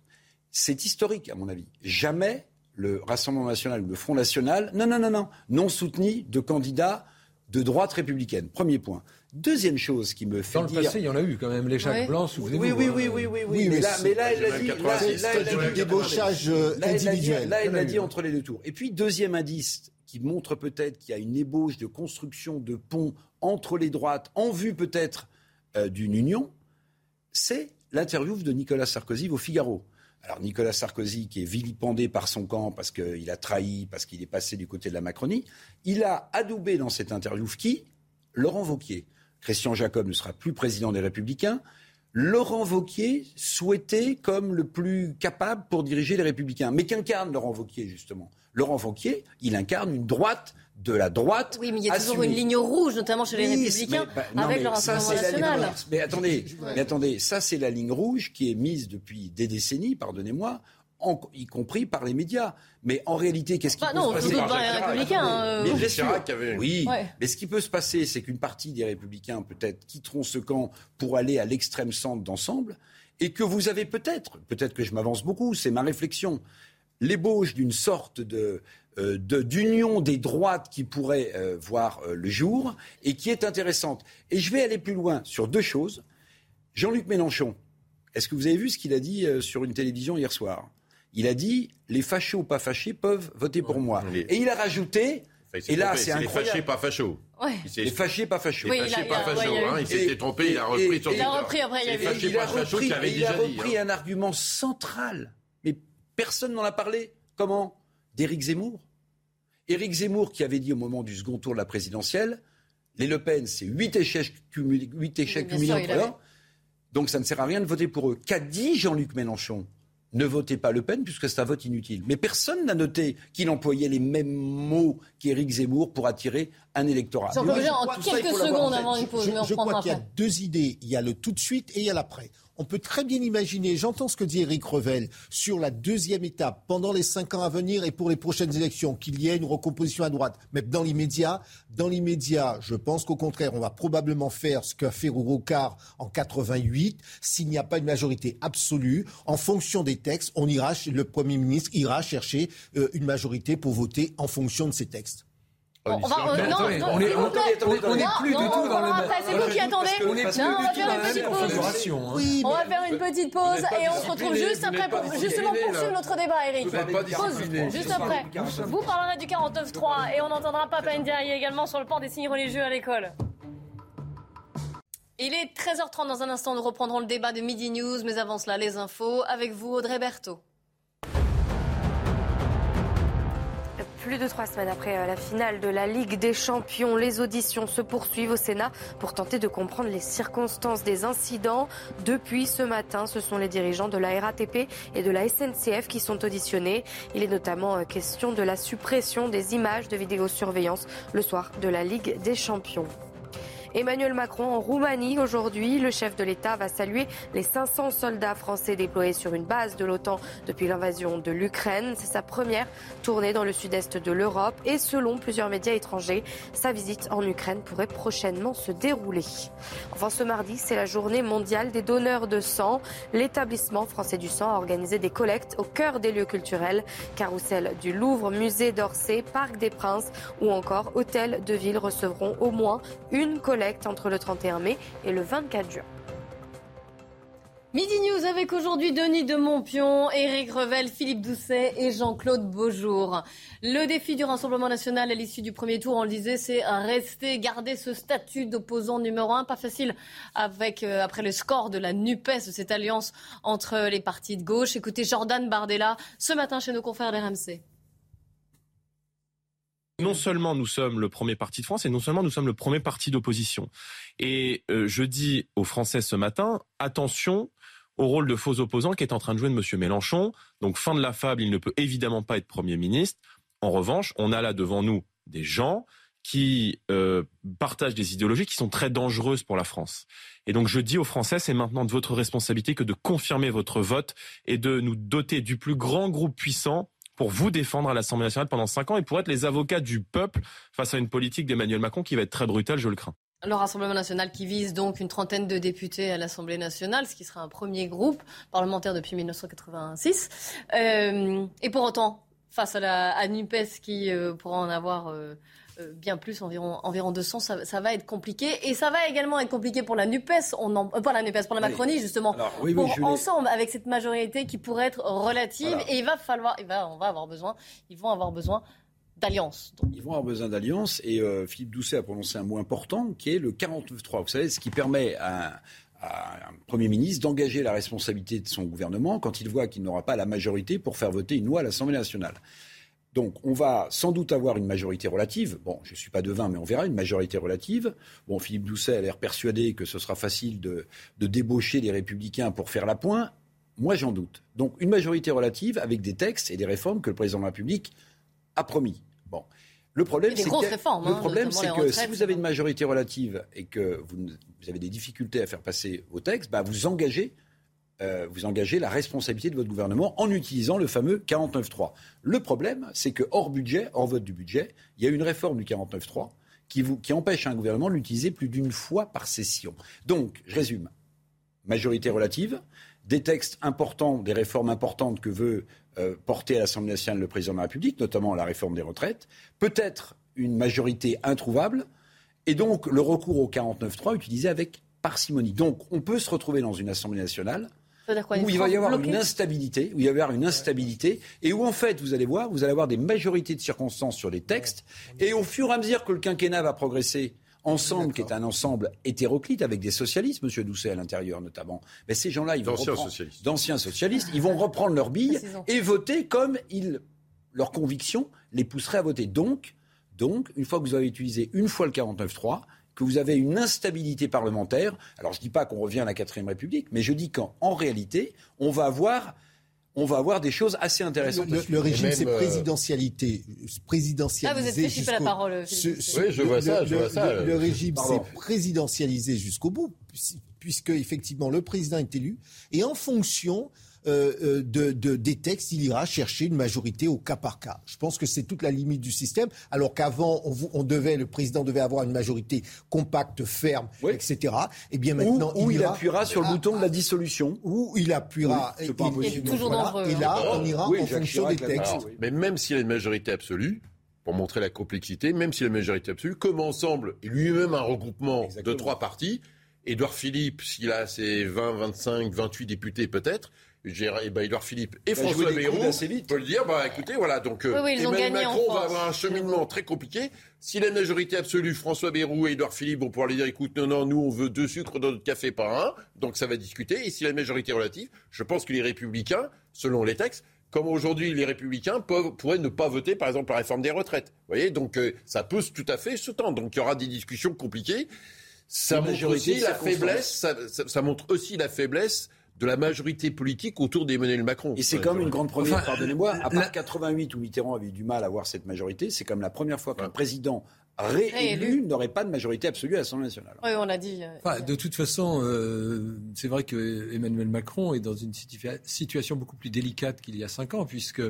C'est historique, à mon avis. Jamais le Rassemblement national ou le Front national, non, non, non, non, n'ont soutenu de candidats de droite républicaine. Premier point. Deuxième chose qui me fait dire... Dans le passé, il y en a eu quand même, les Jacques Blancs, souvenez-vous. Oui, oui, oui, oui, oui, oui, mais, là, mais là, elle a dit... Là, débauchage individuel. Là, elle l'a dit entre les deux tours. Et puis, deuxième indice qui montre peut-être qu'il y a une ébauche de construction de ponts entre les droites, en vue peut-être euh, d'une union, c'est l'interview de Nicolas Sarkozy au Figaro. Alors Nicolas Sarkozy, qui est vilipendé par son camp parce qu'il a trahi, parce qu'il est passé du côté de la Macronie, il a adoubé dans cette interview qui Laurent Vauquier. Christian Jacob ne sera plus président des Républicains. Laurent Vauquier souhaitait comme le plus capable pour diriger les Républicains. Mais qu'incarne Laurent Vauquier, justement? Laurent Vauquier, il incarne une droite de la droite. Oui, mais il y a toujours une ligne rouge, notamment chez les Républicains, bah, avec le Rassemblement national. Mais attendez, mais attendez, ça c'est la ligne rouge qui est mise depuis des décennies, pardonnez-moi, y compris par les médias. Mais en réalité, qu'est-ce qui bah peut se passer les républicains. Euh, oui, mais ce qui peut se passer, c'est qu'une partie des républicains peut-être quitteront ce camp pour aller à l'extrême centre d'ensemble, et que vous avez peut-être, peut-être que je m'avance beaucoup, c'est ma réflexion, l'ébauche d'une sorte de euh, d'union des droites qui pourrait euh, voir le jour et qui est intéressante. Et je vais aller plus loin sur deux choses. Jean-Luc Mélenchon, est-ce que vous avez vu ce qu'il a dit sur une télévision hier soir? Il a dit les fachos ou pas fâchés peuvent voter pour moi. Et il a rajouté. et là, c'est Les fâchés, pas fachos. Les fâchés, pas fachos. les fâchés, pas fachos. Hein. il s'était trompé, il a repris son Il a repris après, il y avait il a repris, il a repris un argument central. Mais personne n'en a parlé. Comment? D'Éric Zemmour. Éric Zemmour qui avait dit au moment du second tour de la présidentielle les Le Pen, c'est huit échecs, cumulés, 8 échecs cumulés entre Donc ça ne sert à rien de voter pour eux. Qu'a dit Jean-Luc Mélenchon? Ne votez pas Le Pen puisque c'est un vote inutile. Mais personne n'a noté qu'il employait les mêmes mots qu'Éric Zemmour pour attirer un électorat. en quelques secondes avant une pause, je, je crois qu'il y a deux idées. Il y a le tout de suite et il y a l'après on peut très bien imaginer, j'entends ce que dit Eric Revel, sur la deuxième étape, pendant les cinq ans à venir et pour les prochaines élections, qu'il y ait une recomposition à droite. Mais dans l'immédiat, dans l'immédiat, je pense qu'au contraire, on va probablement faire ce qu'a fait Rourocar en 88. S'il n'y a pas une majorité absolue, en fonction des textes, on ira, le Premier ministre ira chercher euh, une majorité pour voter en fonction de ces textes. On, va, on, non, non, on est, on, on est plus du tout dans le même. C'est vous qui attendez. On est plus on va faire une petite pause. On va faire une petite pause et on se retrouve juste après pour justement poursuivre notre débat, Eric. Pause juste après. Vous parlerez du 49.3 et on entendra Papa Ndiaye également sur le port des signes religieux à l'école. Il est 13h30 dans un instant, nous reprendrons le débat de Midi News, mais avant cela, les infos avec vous, Audrey Berthaud. Plus de trois semaines après euh, la finale de la Ligue des Champions, les auditions se poursuivent au Sénat pour tenter de comprendre les circonstances des incidents. Depuis ce matin, ce sont les dirigeants de la RATP et de la SNCF qui sont auditionnés. Il est notamment euh, question de la suppression des images de vidéosurveillance le soir de la Ligue des Champions. Emmanuel Macron en Roumanie aujourd'hui. Le chef de l'État va saluer les 500 soldats français déployés sur une base de l'OTAN depuis l'invasion de l'Ukraine. C'est sa première tournée dans le sud-est de l'Europe et selon plusieurs médias étrangers, sa visite en Ukraine pourrait prochainement se dérouler. Enfin, ce mardi, c'est la journée mondiale des donneurs de sang. L'établissement français du sang a organisé des collectes au cœur des lieux culturels, carrousel du Louvre, musée d'Orsay, Parc des Princes ou encore hôtel de ville recevront au moins une collecte entre le 31 mai et le 24 juin. Midi News avec aujourd'hui Denis de Montpion, Éric Revel, Philippe Doucet et Jean-Claude Beaujour. Le défi du Rassemblement national à l'issue du premier tour, on le disait, c'est rester, garder ce statut d'opposant numéro un. Pas facile avec, euh, après le score de la NUPES, cette alliance entre les partis de gauche. Écoutez Jordan Bardella ce matin chez nos confrères d'RMC. Non seulement nous sommes le premier parti de France, et non seulement nous sommes le premier parti d'opposition. Et euh, je dis aux Français ce matin, attention au rôle de faux opposant qui est en train de jouer de M. Mélenchon. Donc fin de la fable, il ne peut évidemment pas être Premier ministre. En revanche, on a là devant nous des gens qui euh, partagent des idéologies qui sont très dangereuses pour la France. Et donc je dis aux Français, c'est maintenant de votre responsabilité que de confirmer votre vote et de nous doter du plus grand groupe puissant pour vous défendre à l'Assemblée nationale pendant cinq ans et pour être les avocats du peuple face à une politique d'Emmanuel Macron qui va être très brutale, je le crains. Le Rassemblement national qui vise donc une trentaine de députés à l'Assemblée nationale, ce qui sera un premier groupe parlementaire depuis 1986. Euh, et pour autant, face à la NUPES qui euh, pourra en avoir euh, bien plus, environ, environ 200, ça, ça, va être compliqué. Et ça va également être compliqué pour la NUPES, on en, euh, pas la NUPES, pour la Macronie, justement. pour ensemble, avec cette majorité qui pourrait être relative. Et il va falloir, il va, on va avoir besoin, ils vont avoir besoin d'alliance. Ils vont avoir besoin d'alliance. Et euh, Philippe Doucet a prononcé un mot important qui est le 49-3. Vous savez, ce qui permet à, à un Premier ministre d'engager la responsabilité de son gouvernement quand il voit qu'il n'aura pas la majorité pour faire voter une loi à l'Assemblée nationale. Donc, on va sans doute avoir une majorité relative. Bon, je ne suis pas devin, mais on verra une majorité relative. Bon, Philippe Doucet a l'air persuadé que ce sera facile de, de débaucher les républicains pour faire la pointe. Moi, j'en doute. Donc, une majorité relative avec des textes et des réformes que le président de la République a promis. Bon. Le problème, c'est que, le hein, problème, c'est que si vous avez une majorité relative et que vous, avez des difficultés à faire passer vos textes, bah, vous engagez euh, vous engagez la responsabilité de votre gouvernement en utilisant le fameux 49.3. Le problème, c'est que hors budget, hors vote du budget, il y a une réforme du 49.3 qui, qui empêche un gouvernement de l'utiliser plus d'une fois par session. Donc, je résume. Majorité relative, des textes importants, des réformes importantes que veut euh, porter à l'Assemblée nationale le président de la République, notamment la réforme des retraites, peut-être une majorité introuvable, et donc le recours au 49.3 utilisé avec parcimonie. Donc on peut se retrouver dans une Assemblée nationale où il va y avoir une instabilité, où il va y avoir une instabilité, et où en fait, vous allez voir, vous allez avoir des majorités de circonstances sur les textes, et au fur et à mesure que le quinquennat va progresser, ensemble, qui est un ensemble hétéroclite avec des socialistes, Monsieur Doucet à l'intérieur notamment. Mais ces gens-là, ils vont reprendre d'anciens socialistes, ils vont reprendre leurs billes et voter comme ils, leurs convictions les pousseraient à voter. Donc, donc, une fois que vous avez utilisé une fois le 49-3, que vous avez une instabilité parlementaire, alors je ne dis pas qu'on revient à la 4 République, mais je dis qu'en réalité, on va avoir on va avoir des choses assez intéressantes. Le, régime, c'est euh, présidentialité. Présidentialisé. Ah, vous êtes fait la parole. oui, je vois ça. Je vois ça. Le, régime, c'est présidentialisé jusqu'au bout, puisque effectivement le président est élu, et en fonction euh, euh, de, de, des textes, il ira chercher une majorité au cas par cas. Je pense que c'est toute la limite du système, alors qu'avant, on, on, devait, le président devait avoir une majorité compacte, ferme, etc. Et eh bien maintenant, où, il, appuiera sur le bouton de la dissolution. Où il appuiera. et, toujours dangereux. Et là, on ira en fonction des textes. mais même s'il y a une majorité absolue, pour montrer la complexité, même s'il y a une majorité absolue, comme ensemble, et lui-même un regroupement de trois partis, Édouard Philippe, s'il a ses 20, 25, 28 députés peut-être, et ben, Edouard Philippe et François Bayrou peut le dire, bah écoutez, voilà, donc euh, Emmanuel Macron va avoir un cheminement très compliqué. Si la majorité absolue, François Bayrou et Edouard Philippe vont pouvoir lui dire, écoute, non, non, nous on veut deux sucres dans notre café par un, donc ça va discuter. Et si la majorité relative, je pense que les républicains, selon les textes, comme aujourd'hui les républicains peuvent, pourraient ne pas voter par exemple la réforme des retraites. Vous voyez, donc euh, ça peut tout à fait se tendre. Donc il y aura des discussions compliquées. Ça montre aussi la faiblesse, ça montre aussi la faiblesse de la majorité politique autour d'Emmanuel Macron. Et c'est comme une grande première, pardonnez-moi, à part 88 où Mitterrand avait eu du mal à avoir cette majorité, c'est comme la première fois qu'un président réélu n'aurait pas de majorité absolue à l'Assemblée nationale. Oui, on a dit. Euh, de toute façon, euh, c'est vrai que Emmanuel Macron est dans une situation beaucoup plus délicate qu'il y a cinq ans, puisque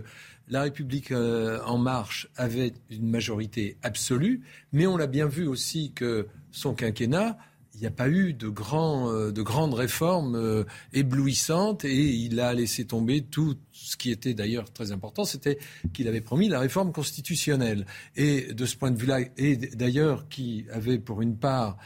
la République euh, en marche avait une majorité absolue, mais on l'a bien vu aussi que son quinquennat il n'y a pas eu de, grand, euh, de grandes réformes euh, éblouissantes et il a laissé tomber tout ce qui était d'ailleurs très important, c'était qu'il avait promis la réforme constitutionnelle. Et de ce point de vue-là, et d'ailleurs qui avait pour une part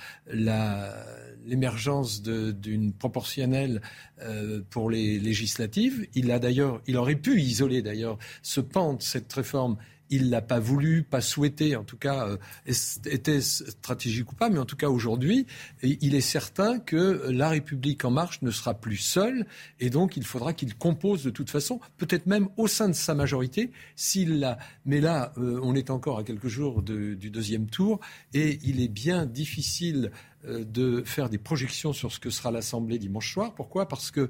l'émergence d'une proportionnelle euh, pour les législatives, il a d'ailleurs, il aurait pu isoler d'ailleurs ce pan de cette réforme il l'a pas voulu, pas souhaité, en tout cas, euh, était stratégique ou pas, mais en tout cas aujourd'hui, il est certain que la République en marche ne sera plus seule, et donc il faudra qu'il compose de toute façon, peut-être même au sein de sa majorité, s'il l'a. Mais là, euh, on est encore à quelques jours du deuxième tour, et il est bien difficile euh, de faire des projections sur ce que sera l'Assemblée dimanche soir. Pourquoi? Parce que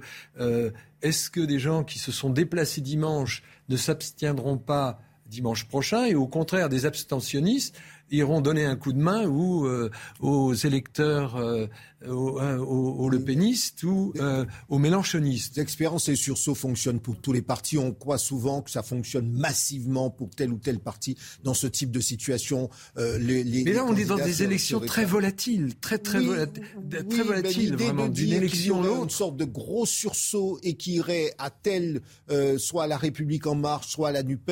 est-ce que des gens qui se sont déplacés dimanche ne s'abstiendront pas dimanche prochain et au contraire des abstentionnistes iront donner un coup de main ou euh, aux électeurs, euh, aux, euh, aux, Le Penistes ou aux Mélenchonistes. L'expérience et sursauts fonctionnent pour tous les partis. On croit souvent que ça fonctionne massivement pour tel ou tel parti dans ce type de situation. Les, les, mais là, on est dans des élections très volatiles, très très, très volatiles, vraiment d'une élection à l'autre. Une sorte de gros sursaut et qui irait à tel, soit à la République en marche, soit à la Nupes.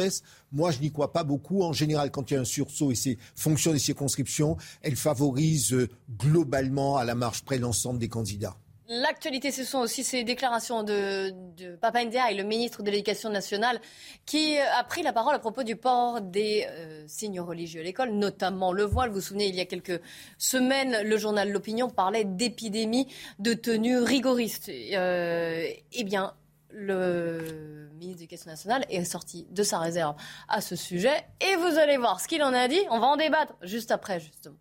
Moi, je n'y crois pas beaucoup. En général, quand il y a un sursaut et c'est fonction des circonscriptions, elle favorise euh, globalement à la marche près l'ensemble des candidats. L'actualité, ce sont aussi ces déclarations de, de Papa India et le ministre de l'Éducation nationale qui a pris la parole à propos du port des euh, signes religieux à l'école, notamment le voile. Vous vous souvenez, il y a quelques semaines, le journal L'Opinion parlait d'épidémie de tenue rigoriste. Euh, eh bien, le ministre de l'Éducation nationale est sorti de sa réserve à ce sujet. Et vous allez voir ce qu'il en a dit. On va en débattre juste après, justement.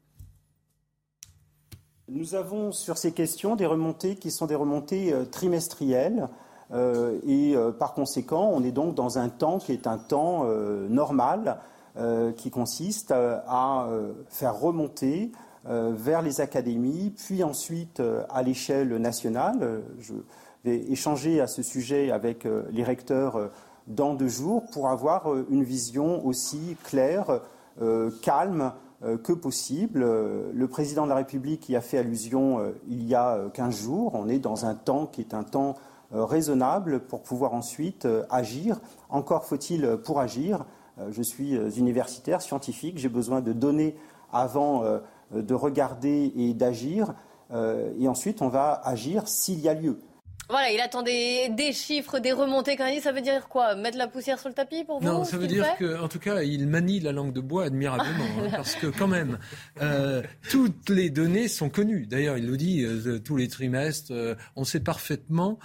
Nous avons sur ces questions des remontées qui sont des remontées euh, trimestrielles. Euh, et euh, par conséquent, on est donc dans un temps qui est un temps normal, qui consiste à faire remonter vers les académies, puis ensuite à l'échelle nationale. Je vais échanger à ce sujet avec les recteurs dans deux jours pour avoir une vision aussi claire, calme, euh, que possible. Euh, le président de la République y a fait allusion euh, il y a 15 jours. On est dans un temps qui est un temps raisonnable pour pouvoir ensuite agir. Encore faut-il pour agir. Je suis universitaire, scientifique, j'ai besoin de données avant de regarder et d'agir. Et ensuite, on va agir s'il y a lieu. Voilà, il attendait des chiffres, des remontées. Quand il dit, ça veut dire quoi? Mettre la poussière sur le tapis pour vous Non, ça veut dire qu'en tout cas, il manie la langue de bois admirablement. Hein, parce que quand même, euh, toutes les données sont connues. D'ailleurs, il le dit euh, tous les trimestres. Euh, on sait parfaitement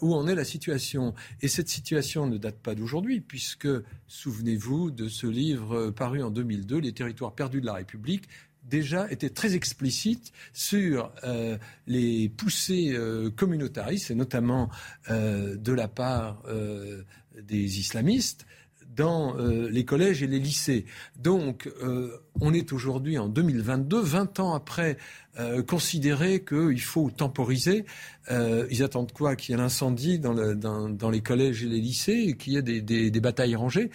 où en est la situation. Et cette situation ne date pas d'aujourd'hui, puisque, souvenez-vous de ce livre paru en 2002, Les territoires perdus de la République, déjà était très explicite sur euh, les poussées euh, communautaristes, et notamment euh, de la part des islamistes, dans les collèges et les lycées. Donc, on est aujourd'hui en 2022, 20 ans après, considérer qu'il faut temporiser. ils attendent quoi? Qu'il y ait l'incendie dans, dans, les collèges et les lycées, qu'il y ait des, des, batailles rangées?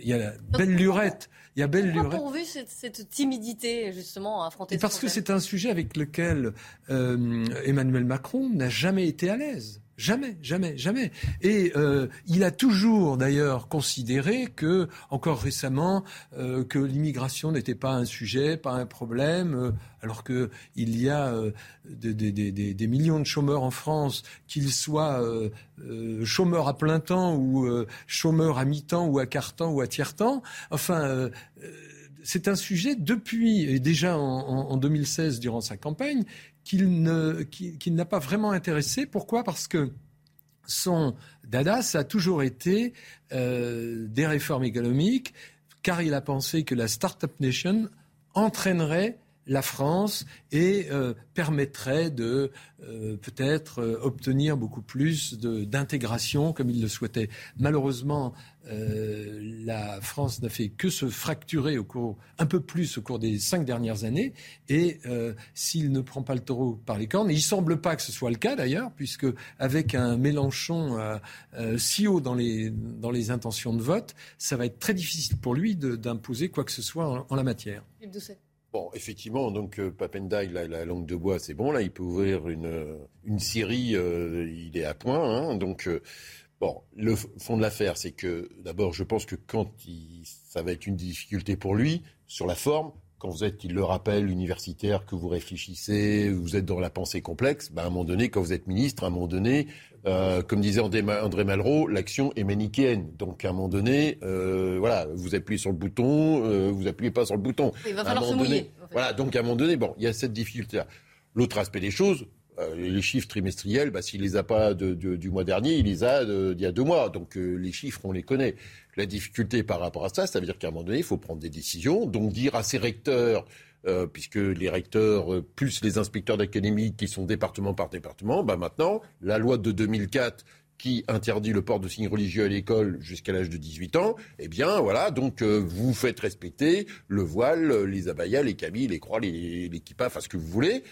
Il y a la belle lurette il y a belle Pourquoi pourvu cette, cette, timidité justement à affronter Et Parce que c'est un sujet avec lequel euh, Emmanuel Macron n'a jamais été à l'aise. Jamais, jamais, jamais. Et euh, il a toujours d'ailleurs considéré que, encore récemment, euh, que l'immigration n'était pas un sujet, pas un problème, euh, alors qu'il y a des, millions de chômeurs en France, qu'ils soient chômeurs à plein temps ou chômeurs à mi-temps ou à quart-temps ou à tiers-temps. Enfin c'est un sujet depuis, et déjà en, 2016, durant sa campagne, qu'il n'a pas vraiment intéressé. Pourquoi? Parce que son dada, ça a toujours été euh, des réformes économiques, car il a pensé que la Startup Nation entraînerait la France et euh, permettrait de euh, peut-être obtenir beaucoup plus d'intégration comme il le souhaitait. Malheureusement, euh, la France n'a fait que se fracturer au cours, un peu plus au cours des cinq dernières années. Et euh, s'il ne prend pas le taureau par les cornes, et il semble pas que ce soit le cas d'ailleurs, puisque avec un Mélenchon euh, si haut dans les, dans les intentions de vote, ça va être très difficile pour lui d'imposer quoi que ce soit en, la matière. Bon, effectivement, donc Papenda, il a la langue de bois, c'est bon, là, il peut ouvrir une, une série, il est à point, hein, donc Bon, le fond de l'affaire, c'est que d'abord, je pense que quand il, ça va être une difficulté pour lui, sur la forme, quand vous êtes, il le rappelle, universitaire, que vous réfléchissez, vous êtes dans la pensée complexe, ben à un moment donné, quand vous êtes ministre, à un moment donné, euh, comme disait André, Malraux, l'action est manichéenne. Donc à un moment donné, euh, voilà, vous appuyez sur le bouton, euh, vous appuyez pas sur le bouton. Il va falloir se mouiller. Voilà, donc à un moment donné, bon, il y a cette difficulté-là. L'autre aspect des choses, les chiffres trimestriels, bah, s'il les a pas du mois dernier, il les a d'il y a deux mois. Donc les chiffres, on les connaît. La difficulté par rapport à ça, ça veut dire qu'à un moment donné, il faut prendre des décisions. Donc dire à ces recteurs, euh, puisque les recteurs plus les inspecteurs d'académie qui sont département par département, bah maintenant, la loi de 2004 qui interdit le port de signes religieux à l'école jusqu'à l'âge de 18 ans, eh bien voilà, donc vous faites respecter le voile, les abayas, les camis, les croix, les, les kippas, enfin ce que vous voulez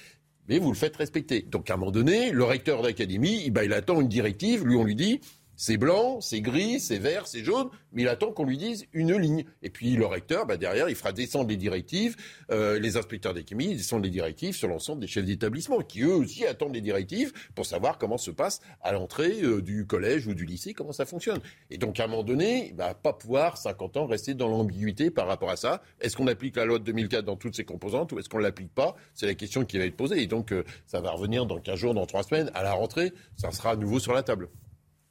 mais vous le faites respecter. Donc à un moment donné, le recteur d'académie, ben, il attend une directive, lui on lui dit, c'est blanc, c'est gris, c'est vert, c'est jaune, mais il attend qu'on lui dise une ligne. Et puis le recteur, bah derrière, il fera descendre les directives, euh, les inspecteurs des chimiques descendent les directives sur l'ensemble des chefs d'établissement, qui eux aussi attendent les directives pour savoir comment se passe à l'entrée euh, du collège ou du lycée, comment ça fonctionne. Et donc à un moment donné, va pas pouvoir 50 ans rester dans l'ambiguïté par rapport à ça. Est-ce qu'on applique la loi de 2004 dans toutes ses composantes ou est-ce qu'on l'applique pas? C'est la question qui va être posée. Et donc euh, ça va revenir dans 15 jours, dans 3 semaines, à la rentrée, ça sera à nouveau sur la table.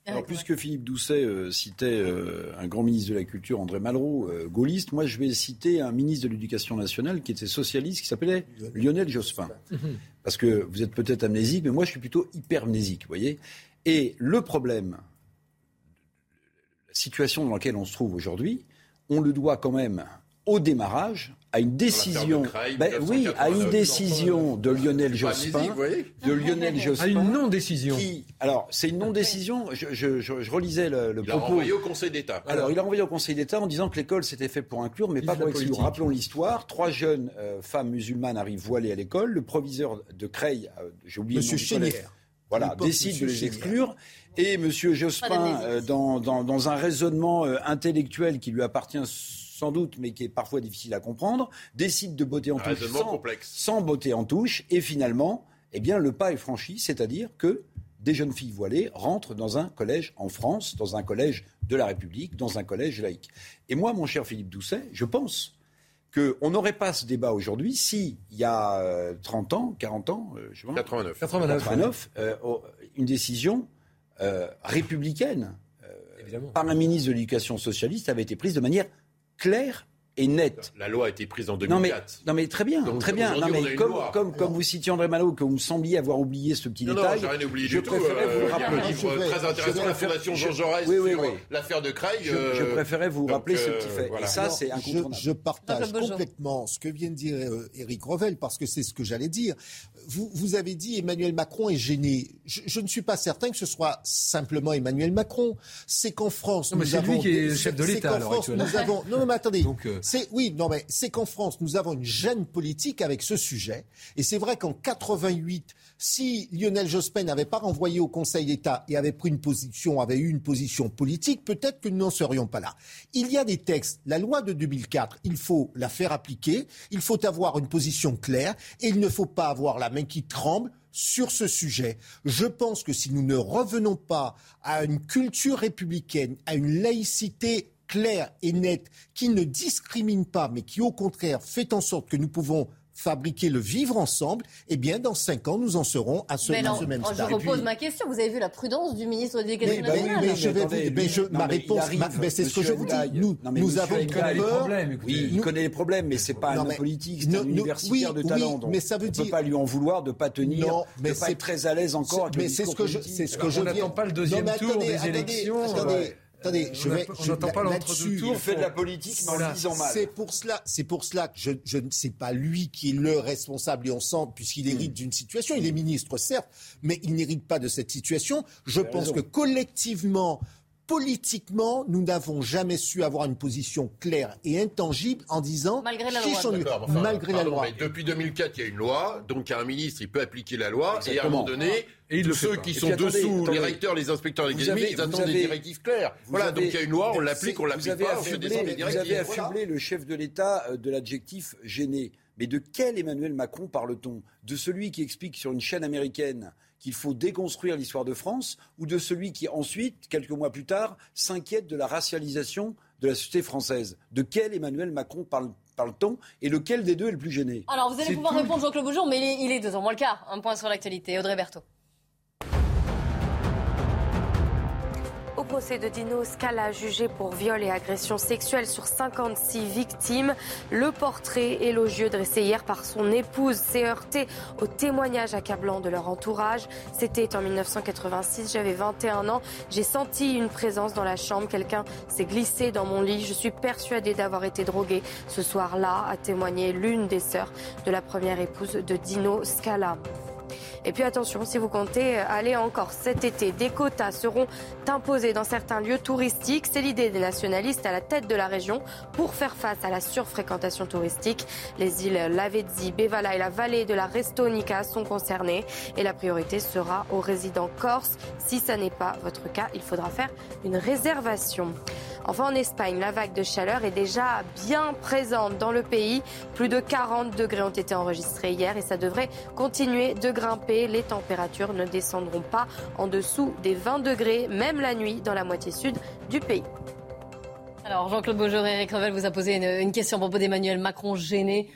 Alors, puisque Philippe Doucet euh, citait euh, un grand ministre de la Culture, André Malraux, euh, gaulliste, moi je vais citer un ministre de l'Éducation nationale qui était socialiste, qui s'appelait Lionel Jospin. Mhm. Parce que vous êtes peut-être amnésique, mais moi je suis plutôt hypermnésique, vous voyez. Et le problème situation dans laquelle on se trouve aujourd'hui, on le doit quand même au démarrage à une décision, ben oui, à une décision de Lionel Jospin, de Lionel Jospin, à une non-décision. Alors, c'est une non-décision. Je, je, je, relisais le, le il propos. Il a envoyé au Conseil d'État. Alors, il a envoyé au Conseil d'État en disant que l'école s'était fait pour inclure, mais pas pour exclure. Rappelons l'histoire. Trois jeunes euh, femmes musulmanes arrivent voilées à l'école. Le proviseur de Creil, euh, j'ai oublié Monsieur le nom voilà, décide de les exclure. Et M. Jospin, euh, dans, dans, dans, un raisonnement euh, intellectuel qui lui appartient sans doute, mais qui est parfois difficile à comprendre, décide de botter en touche sans, sans, botter en touche, et finalement, eh bien, le pas est franchi, c'est-à-dire que des jeunes filles voilées rentrent dans un collège en France, dans un collège de la République, dans un collège laïque. Et moi, mon cher Philippe Doucet, je pense qu'on n'aurait pas ce débat aujourd'hui si, il y a 30 euh, ans, 40 ans, euh, je sais pas, 89, 89, euh, une décision euh, républicaine par un ministre de l'Éducation socialiste avait été prise de manière claire et nette. La loi a été prise en 2004. Non mais, non mais très bien, très bien. Non mais comme, comme, comme, vous citiez André Malot, que vous me sembliez avoir oublié ce petit non, détail. Non, j'ai rien oublié je du préférais tout. vous le rappeler. Il y a un livre très intéressant, la Fondation Jean Jaurès oui, oui, sur l'affaire de Creil. Je, je, préférais vous rappeler ce petit fait. Voilà. Et ça, c'est incontournable. Je, je partage complètement ce que vient de dire euh, Éric Revel, parce que c'est ce que j'allais dire. Vous, vous avez dit Emmanuel Macron est gêné. Je, je, ne suis pas certain que ce soit simplement Emmanuel Macron. C'est qu'en France, non, nous avons. C'est lui qui est le chef de l'État. Nous avons. Non, mais attendez. C'est oui, non, mais c'est qu'en France, nous avons une gêne politique avec ce sujet. Et c'est vrai qu'en 88, si Lionel Jospin n'avait pas renvoyé au Conseil d'État et avait pris une position, avait eu une position politique, peut-être que nous n'en serions pas là. Il y a des textes. La loi de 2004, il faut la faire appliquer. Il faut avoir une position claire et il ne faut pas avoir la main qui tremble sur ce sujet. Je pense que si nous ne revenons pas à une culture républicaine, à une laïcité claire et nette, qui ne discrimine pas, mais qui au contraire fait en sorte que nous pouvons fabriquer le vivre ensemble, eh bien, dans cinq ans, nous en serons à ce, mais ce même stade. Je repose ma question. Vous avez vu la prudence du ministre de l'Éducation nationale mais, mais, je vais vous, mais je, non, ma réponse, mais c'est ce que je vous dis. Nous, non, nous avons peur. Les problèmes, oui, il connaît les problèmes, mais c'est pas un homme politique, c'est un universitaire de talent. Donc mais ça veut on dire. peut pas lui en vouloir de pas tenir, non, mais de pas être très à l'aise encore. Mais c'est ce que je, c'est ce que je. On n'attend pas le deuxième tour des élections. Attendez, je vais. On n'entend pas l'entre-deux-tours. Il fait de la politique, mais en disant mal. C'est pour cela, c'est pour cela que je, je ne sais pas lui qui est le responsable et on sent puisqu'il hérite d'une situation. Il est ministre certes, mais il n'hérite pas de cette situation. Je pense que collectivement, politiquement, nous n'avons jamais su avoir une position claire et intangible en disant malgré la loi. Enfin, malgré pardon, la loi. Mais depuis 2004, il y a une loi, donc un ministre, il peut appliquer la loi, Exactement. et à un moment donné, et il ceux qui sont attendez, dessous, attendez, les recteurs, les inspecteurs d'académie, ils attendent avez, des directives claires. Voilà, avez, donc il y a une loi, on l'applique, on l'applique pas, affublé, on les directives. Vous avez affublé voilà. le chef de l'État euh, de l'adjectif gêné. Mais de quel Emmanuel Macron parle-t-on? De celui qui explique sur une chaîne américaine qu'il faut déconstruire l'histoire de France ou de celui qui ensuite, quelques mois plus tard, s'inquiète de la racialisation de la société française De quel Emmanuel Macron parle parle-t-on et lequel des deux est le plus gêné? Alors vous allez pouvoir tout... répondre Jean-Claude Beaujour, mais il est, il est deux ans moins le quart. Un point sur l'actualité. Audrey Berthaud. Procès de Dino Scala, jugé pour viol et agression sexuelle sur 56 victimes, le portrait élogieux dressé hier par son épouse s'est heurté au témoignage accablant de leur entourage. C'était en 1986, j'avais 21 ans. J'ai senti une présence dans la chambre. Quelqu'un s'est glissé dans mon lit. Je suis persuadée d'avoir été droguée ce soir-là, a témoigné l'une des sœurs de la première épouse de Dino Scala. Et puis attention, si vous comptez aller en Corse cet été, des quotas seront imposés dans certains lieux touristiques. C'est l'idée des nationalistes à la tête de la région pour faire face à la surfréquentation touristique. Les îles Lavezzi, Bevala et la vallée de la Restonica sont concernées et la priorité sera aux résidents corses. Si ça n'est pas votre cas, il faudra faire une réservation. Enfin, en Espagne, la vague de chaleur est déjà bien présente dans le pays. Plus de 40 degrés ont été enregistrés hier et ça devrait continuer de grimper. Les températures ne descendront pas en dessous des 20 degrés, même la nuit, dans la moitié sud du pays. Alors, Jean-Claude Beaujour et Eric Revel vous a posé une, une question à propos d'Emmanuel Macron gêné.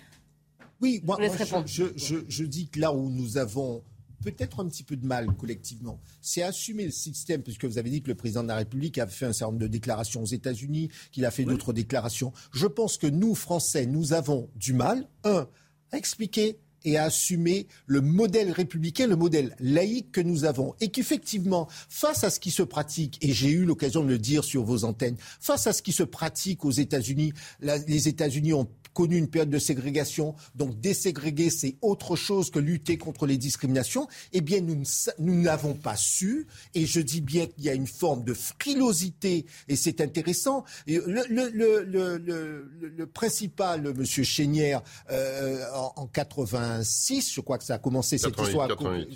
Oui, moi, moi je, je, je, je dis que là où nous avons peut-être un petit peu de mal collectivement, c'est assumer le système, puisque vous avez dit que le président de la République a fait un certain nombre de déclarations aux États-Unis, qu'il a fait oui. d'autres déclarations. Je pense que nous, Français, nous avons du mal, un, à expliquer et à assumer le modèle républicain, le modèle laïque que nous avons. Et qu'effectivement, face à ce qui se pratique, et j'ai eu l'occasion de le dire sur vos antennes, face à ce qui se pratique aux États-Unis, les États-Unis ont connu une période de ségrégation. Donc déségréguer, c'est autre chose que lutter contre les discriminations. Eh bien, nous, n'avons pas su. Et je dis bien qu'il y a une forme de frilosité. Et c'est intéressant. Le, le, le, le, principal, M. Chénière, euh, en, en, 86, je crois que ça a commencé cette histoire.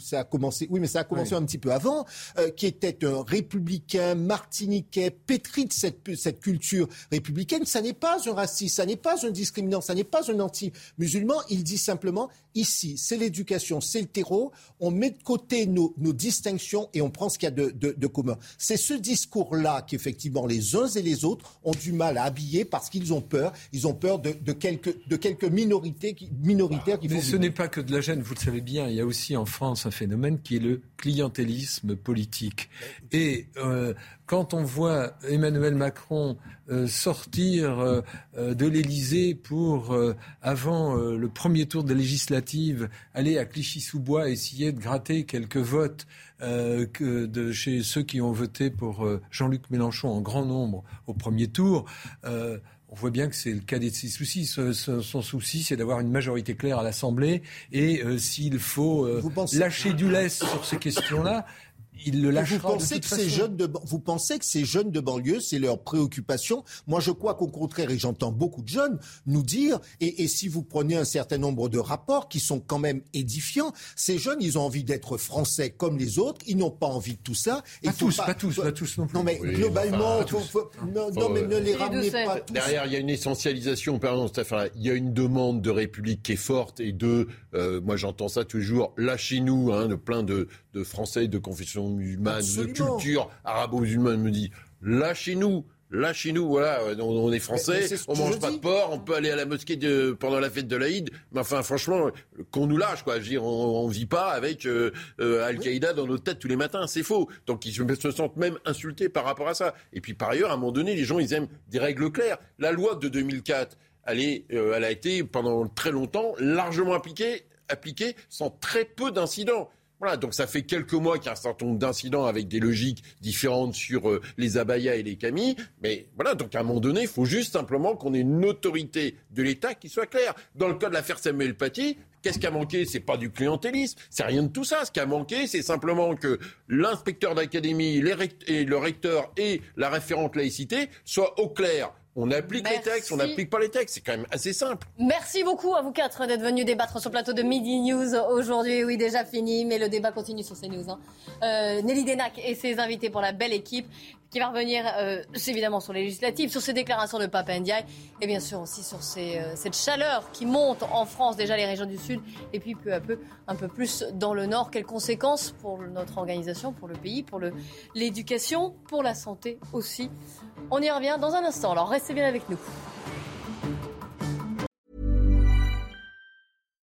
Ça a commencé, oui, mais ça a commencé un petit peu avant, euh, qui était un républicain martiniquais, pétri de cette, cette culture républicaine. Ça n'est pas un raciste, ça n'est pas un discriminateur non, ça n'est pas un anti-musulman. Il dit simplement, ici, c'est l'éducation, c'est le terreau. On met de côté nos, distinctions et on prend ce qu'il y a de, commun. C'est ce discours-là qu'effectivement les uns et les autres ont du mal à habiller parce qu'ils ont peur. Ils ont peur de, quelques, de quelques minorités qui, minoritaires qui Mais ce n'est pas que de la gêne, vous le savez bien. Il y a aussi en France un phénomène qui est le clientélisme politique. Et euh, quand on voit Emmanuel Macron euh, sortir euh, euh, de l'Élysée pour, avant le premier tour de législative, aller à Clichy-sous-Bois essayer de gratter quelques votes que de chez ceux qui ont voté pour Jean-Luc Mélenchon en grand nombre au premier tour, on voit bien que c'est le cas de ses soucis. Son, souci, c'est d'avoir une majorité claire à l'Assemblée. Et s'il faut lâcher du lest sur ces questions-là, il le lâchera vous pensez que Ces jeunes de, vous pensez que ces jeunes de banlieue, c'est leur préoccupation? Moi, je crois qu'au contraire, et j'entends beaucoup de jeunes nous dire, et, si vous prenez un certain nombre de rapports qui sont quand même édifiants, ces jeunes, ils ont envie d'être français comme les autres, ils n'ont pas envie de tout ça. Pas tous, pas, tous, pas tous non plus. Non, mais globalement, non, mais ne les ramenez pas tous. Derrière, il y a une essentialisation pardon, cette affaire-là. Il y a une demande de République qui est forte et de, euh, moi j'entends ça toujours, lâchez-nous, hein, de plein de, de Français de confession musulmane, de culture arabo-musulmane, me dit lâchez-nous. Lâchez-nous, voilà, on, est français, on mange pas de porc, on peut aller à la mosquée de, pendant la fête de l'Aïd, mais enfin, franchement, qu'on nous lâche, quoi. Je veux dire, on, ne vit pas avec euh, euh, Al-Qaïda dans nos têtes tous les matins, c'est faux. Donc ils se sentent même insultés par rapport à ça. Et puis par ailleurs, à un moment donné, les gens, ils aiment des règles claires. La loi de 2004, elle, est, euh, elle a été pendant très longtemps largement appliquée, appliquée sans très peu d'incidents. Voilà, donc ça fait quelques mois qu'il y a un certain nombre d'incidents avec des logiques différentes sur euh, les abayas et les camis. Mais voilà, donc à un moment donné, il faut juste simplement qu'on ait une autorité de l'État qui soit claire. Dans le cas de l'affaire Samuel Paty, Qu'est-ce qui a manqué? C'est pas du clientélisme, c'est rien de tout ça. Ce qui a manqué, c'est simplement que l'inspecteur d'académie, le recteur et la référente laïcité soient au clair on applique les textes, on n'applique pas les textes. C'est quand même assez simple. Merci beaucoup à vous quatre d'être venus débattre sur le plateau de Midi News aujourd'hui. Oui, déjà fini, mais le débat continue sur CNews. Hein. Euh, Nelly Denac et ses invités pour la belle équipe qui va revenir euh, évidemment sur les législatives, sur ces déclarations de Papa Ndiaye et bien sûr aussi sur euh, cette chaleur qui monte en France, déjà les régions du Sud et puis peu à peu un peu plus dans le Nord. Quelles conséquences pour notre organisation, pour le pays, pour l'éducation, pour la santé aussi? On y revient dans un instant, alors restez bien avec nous.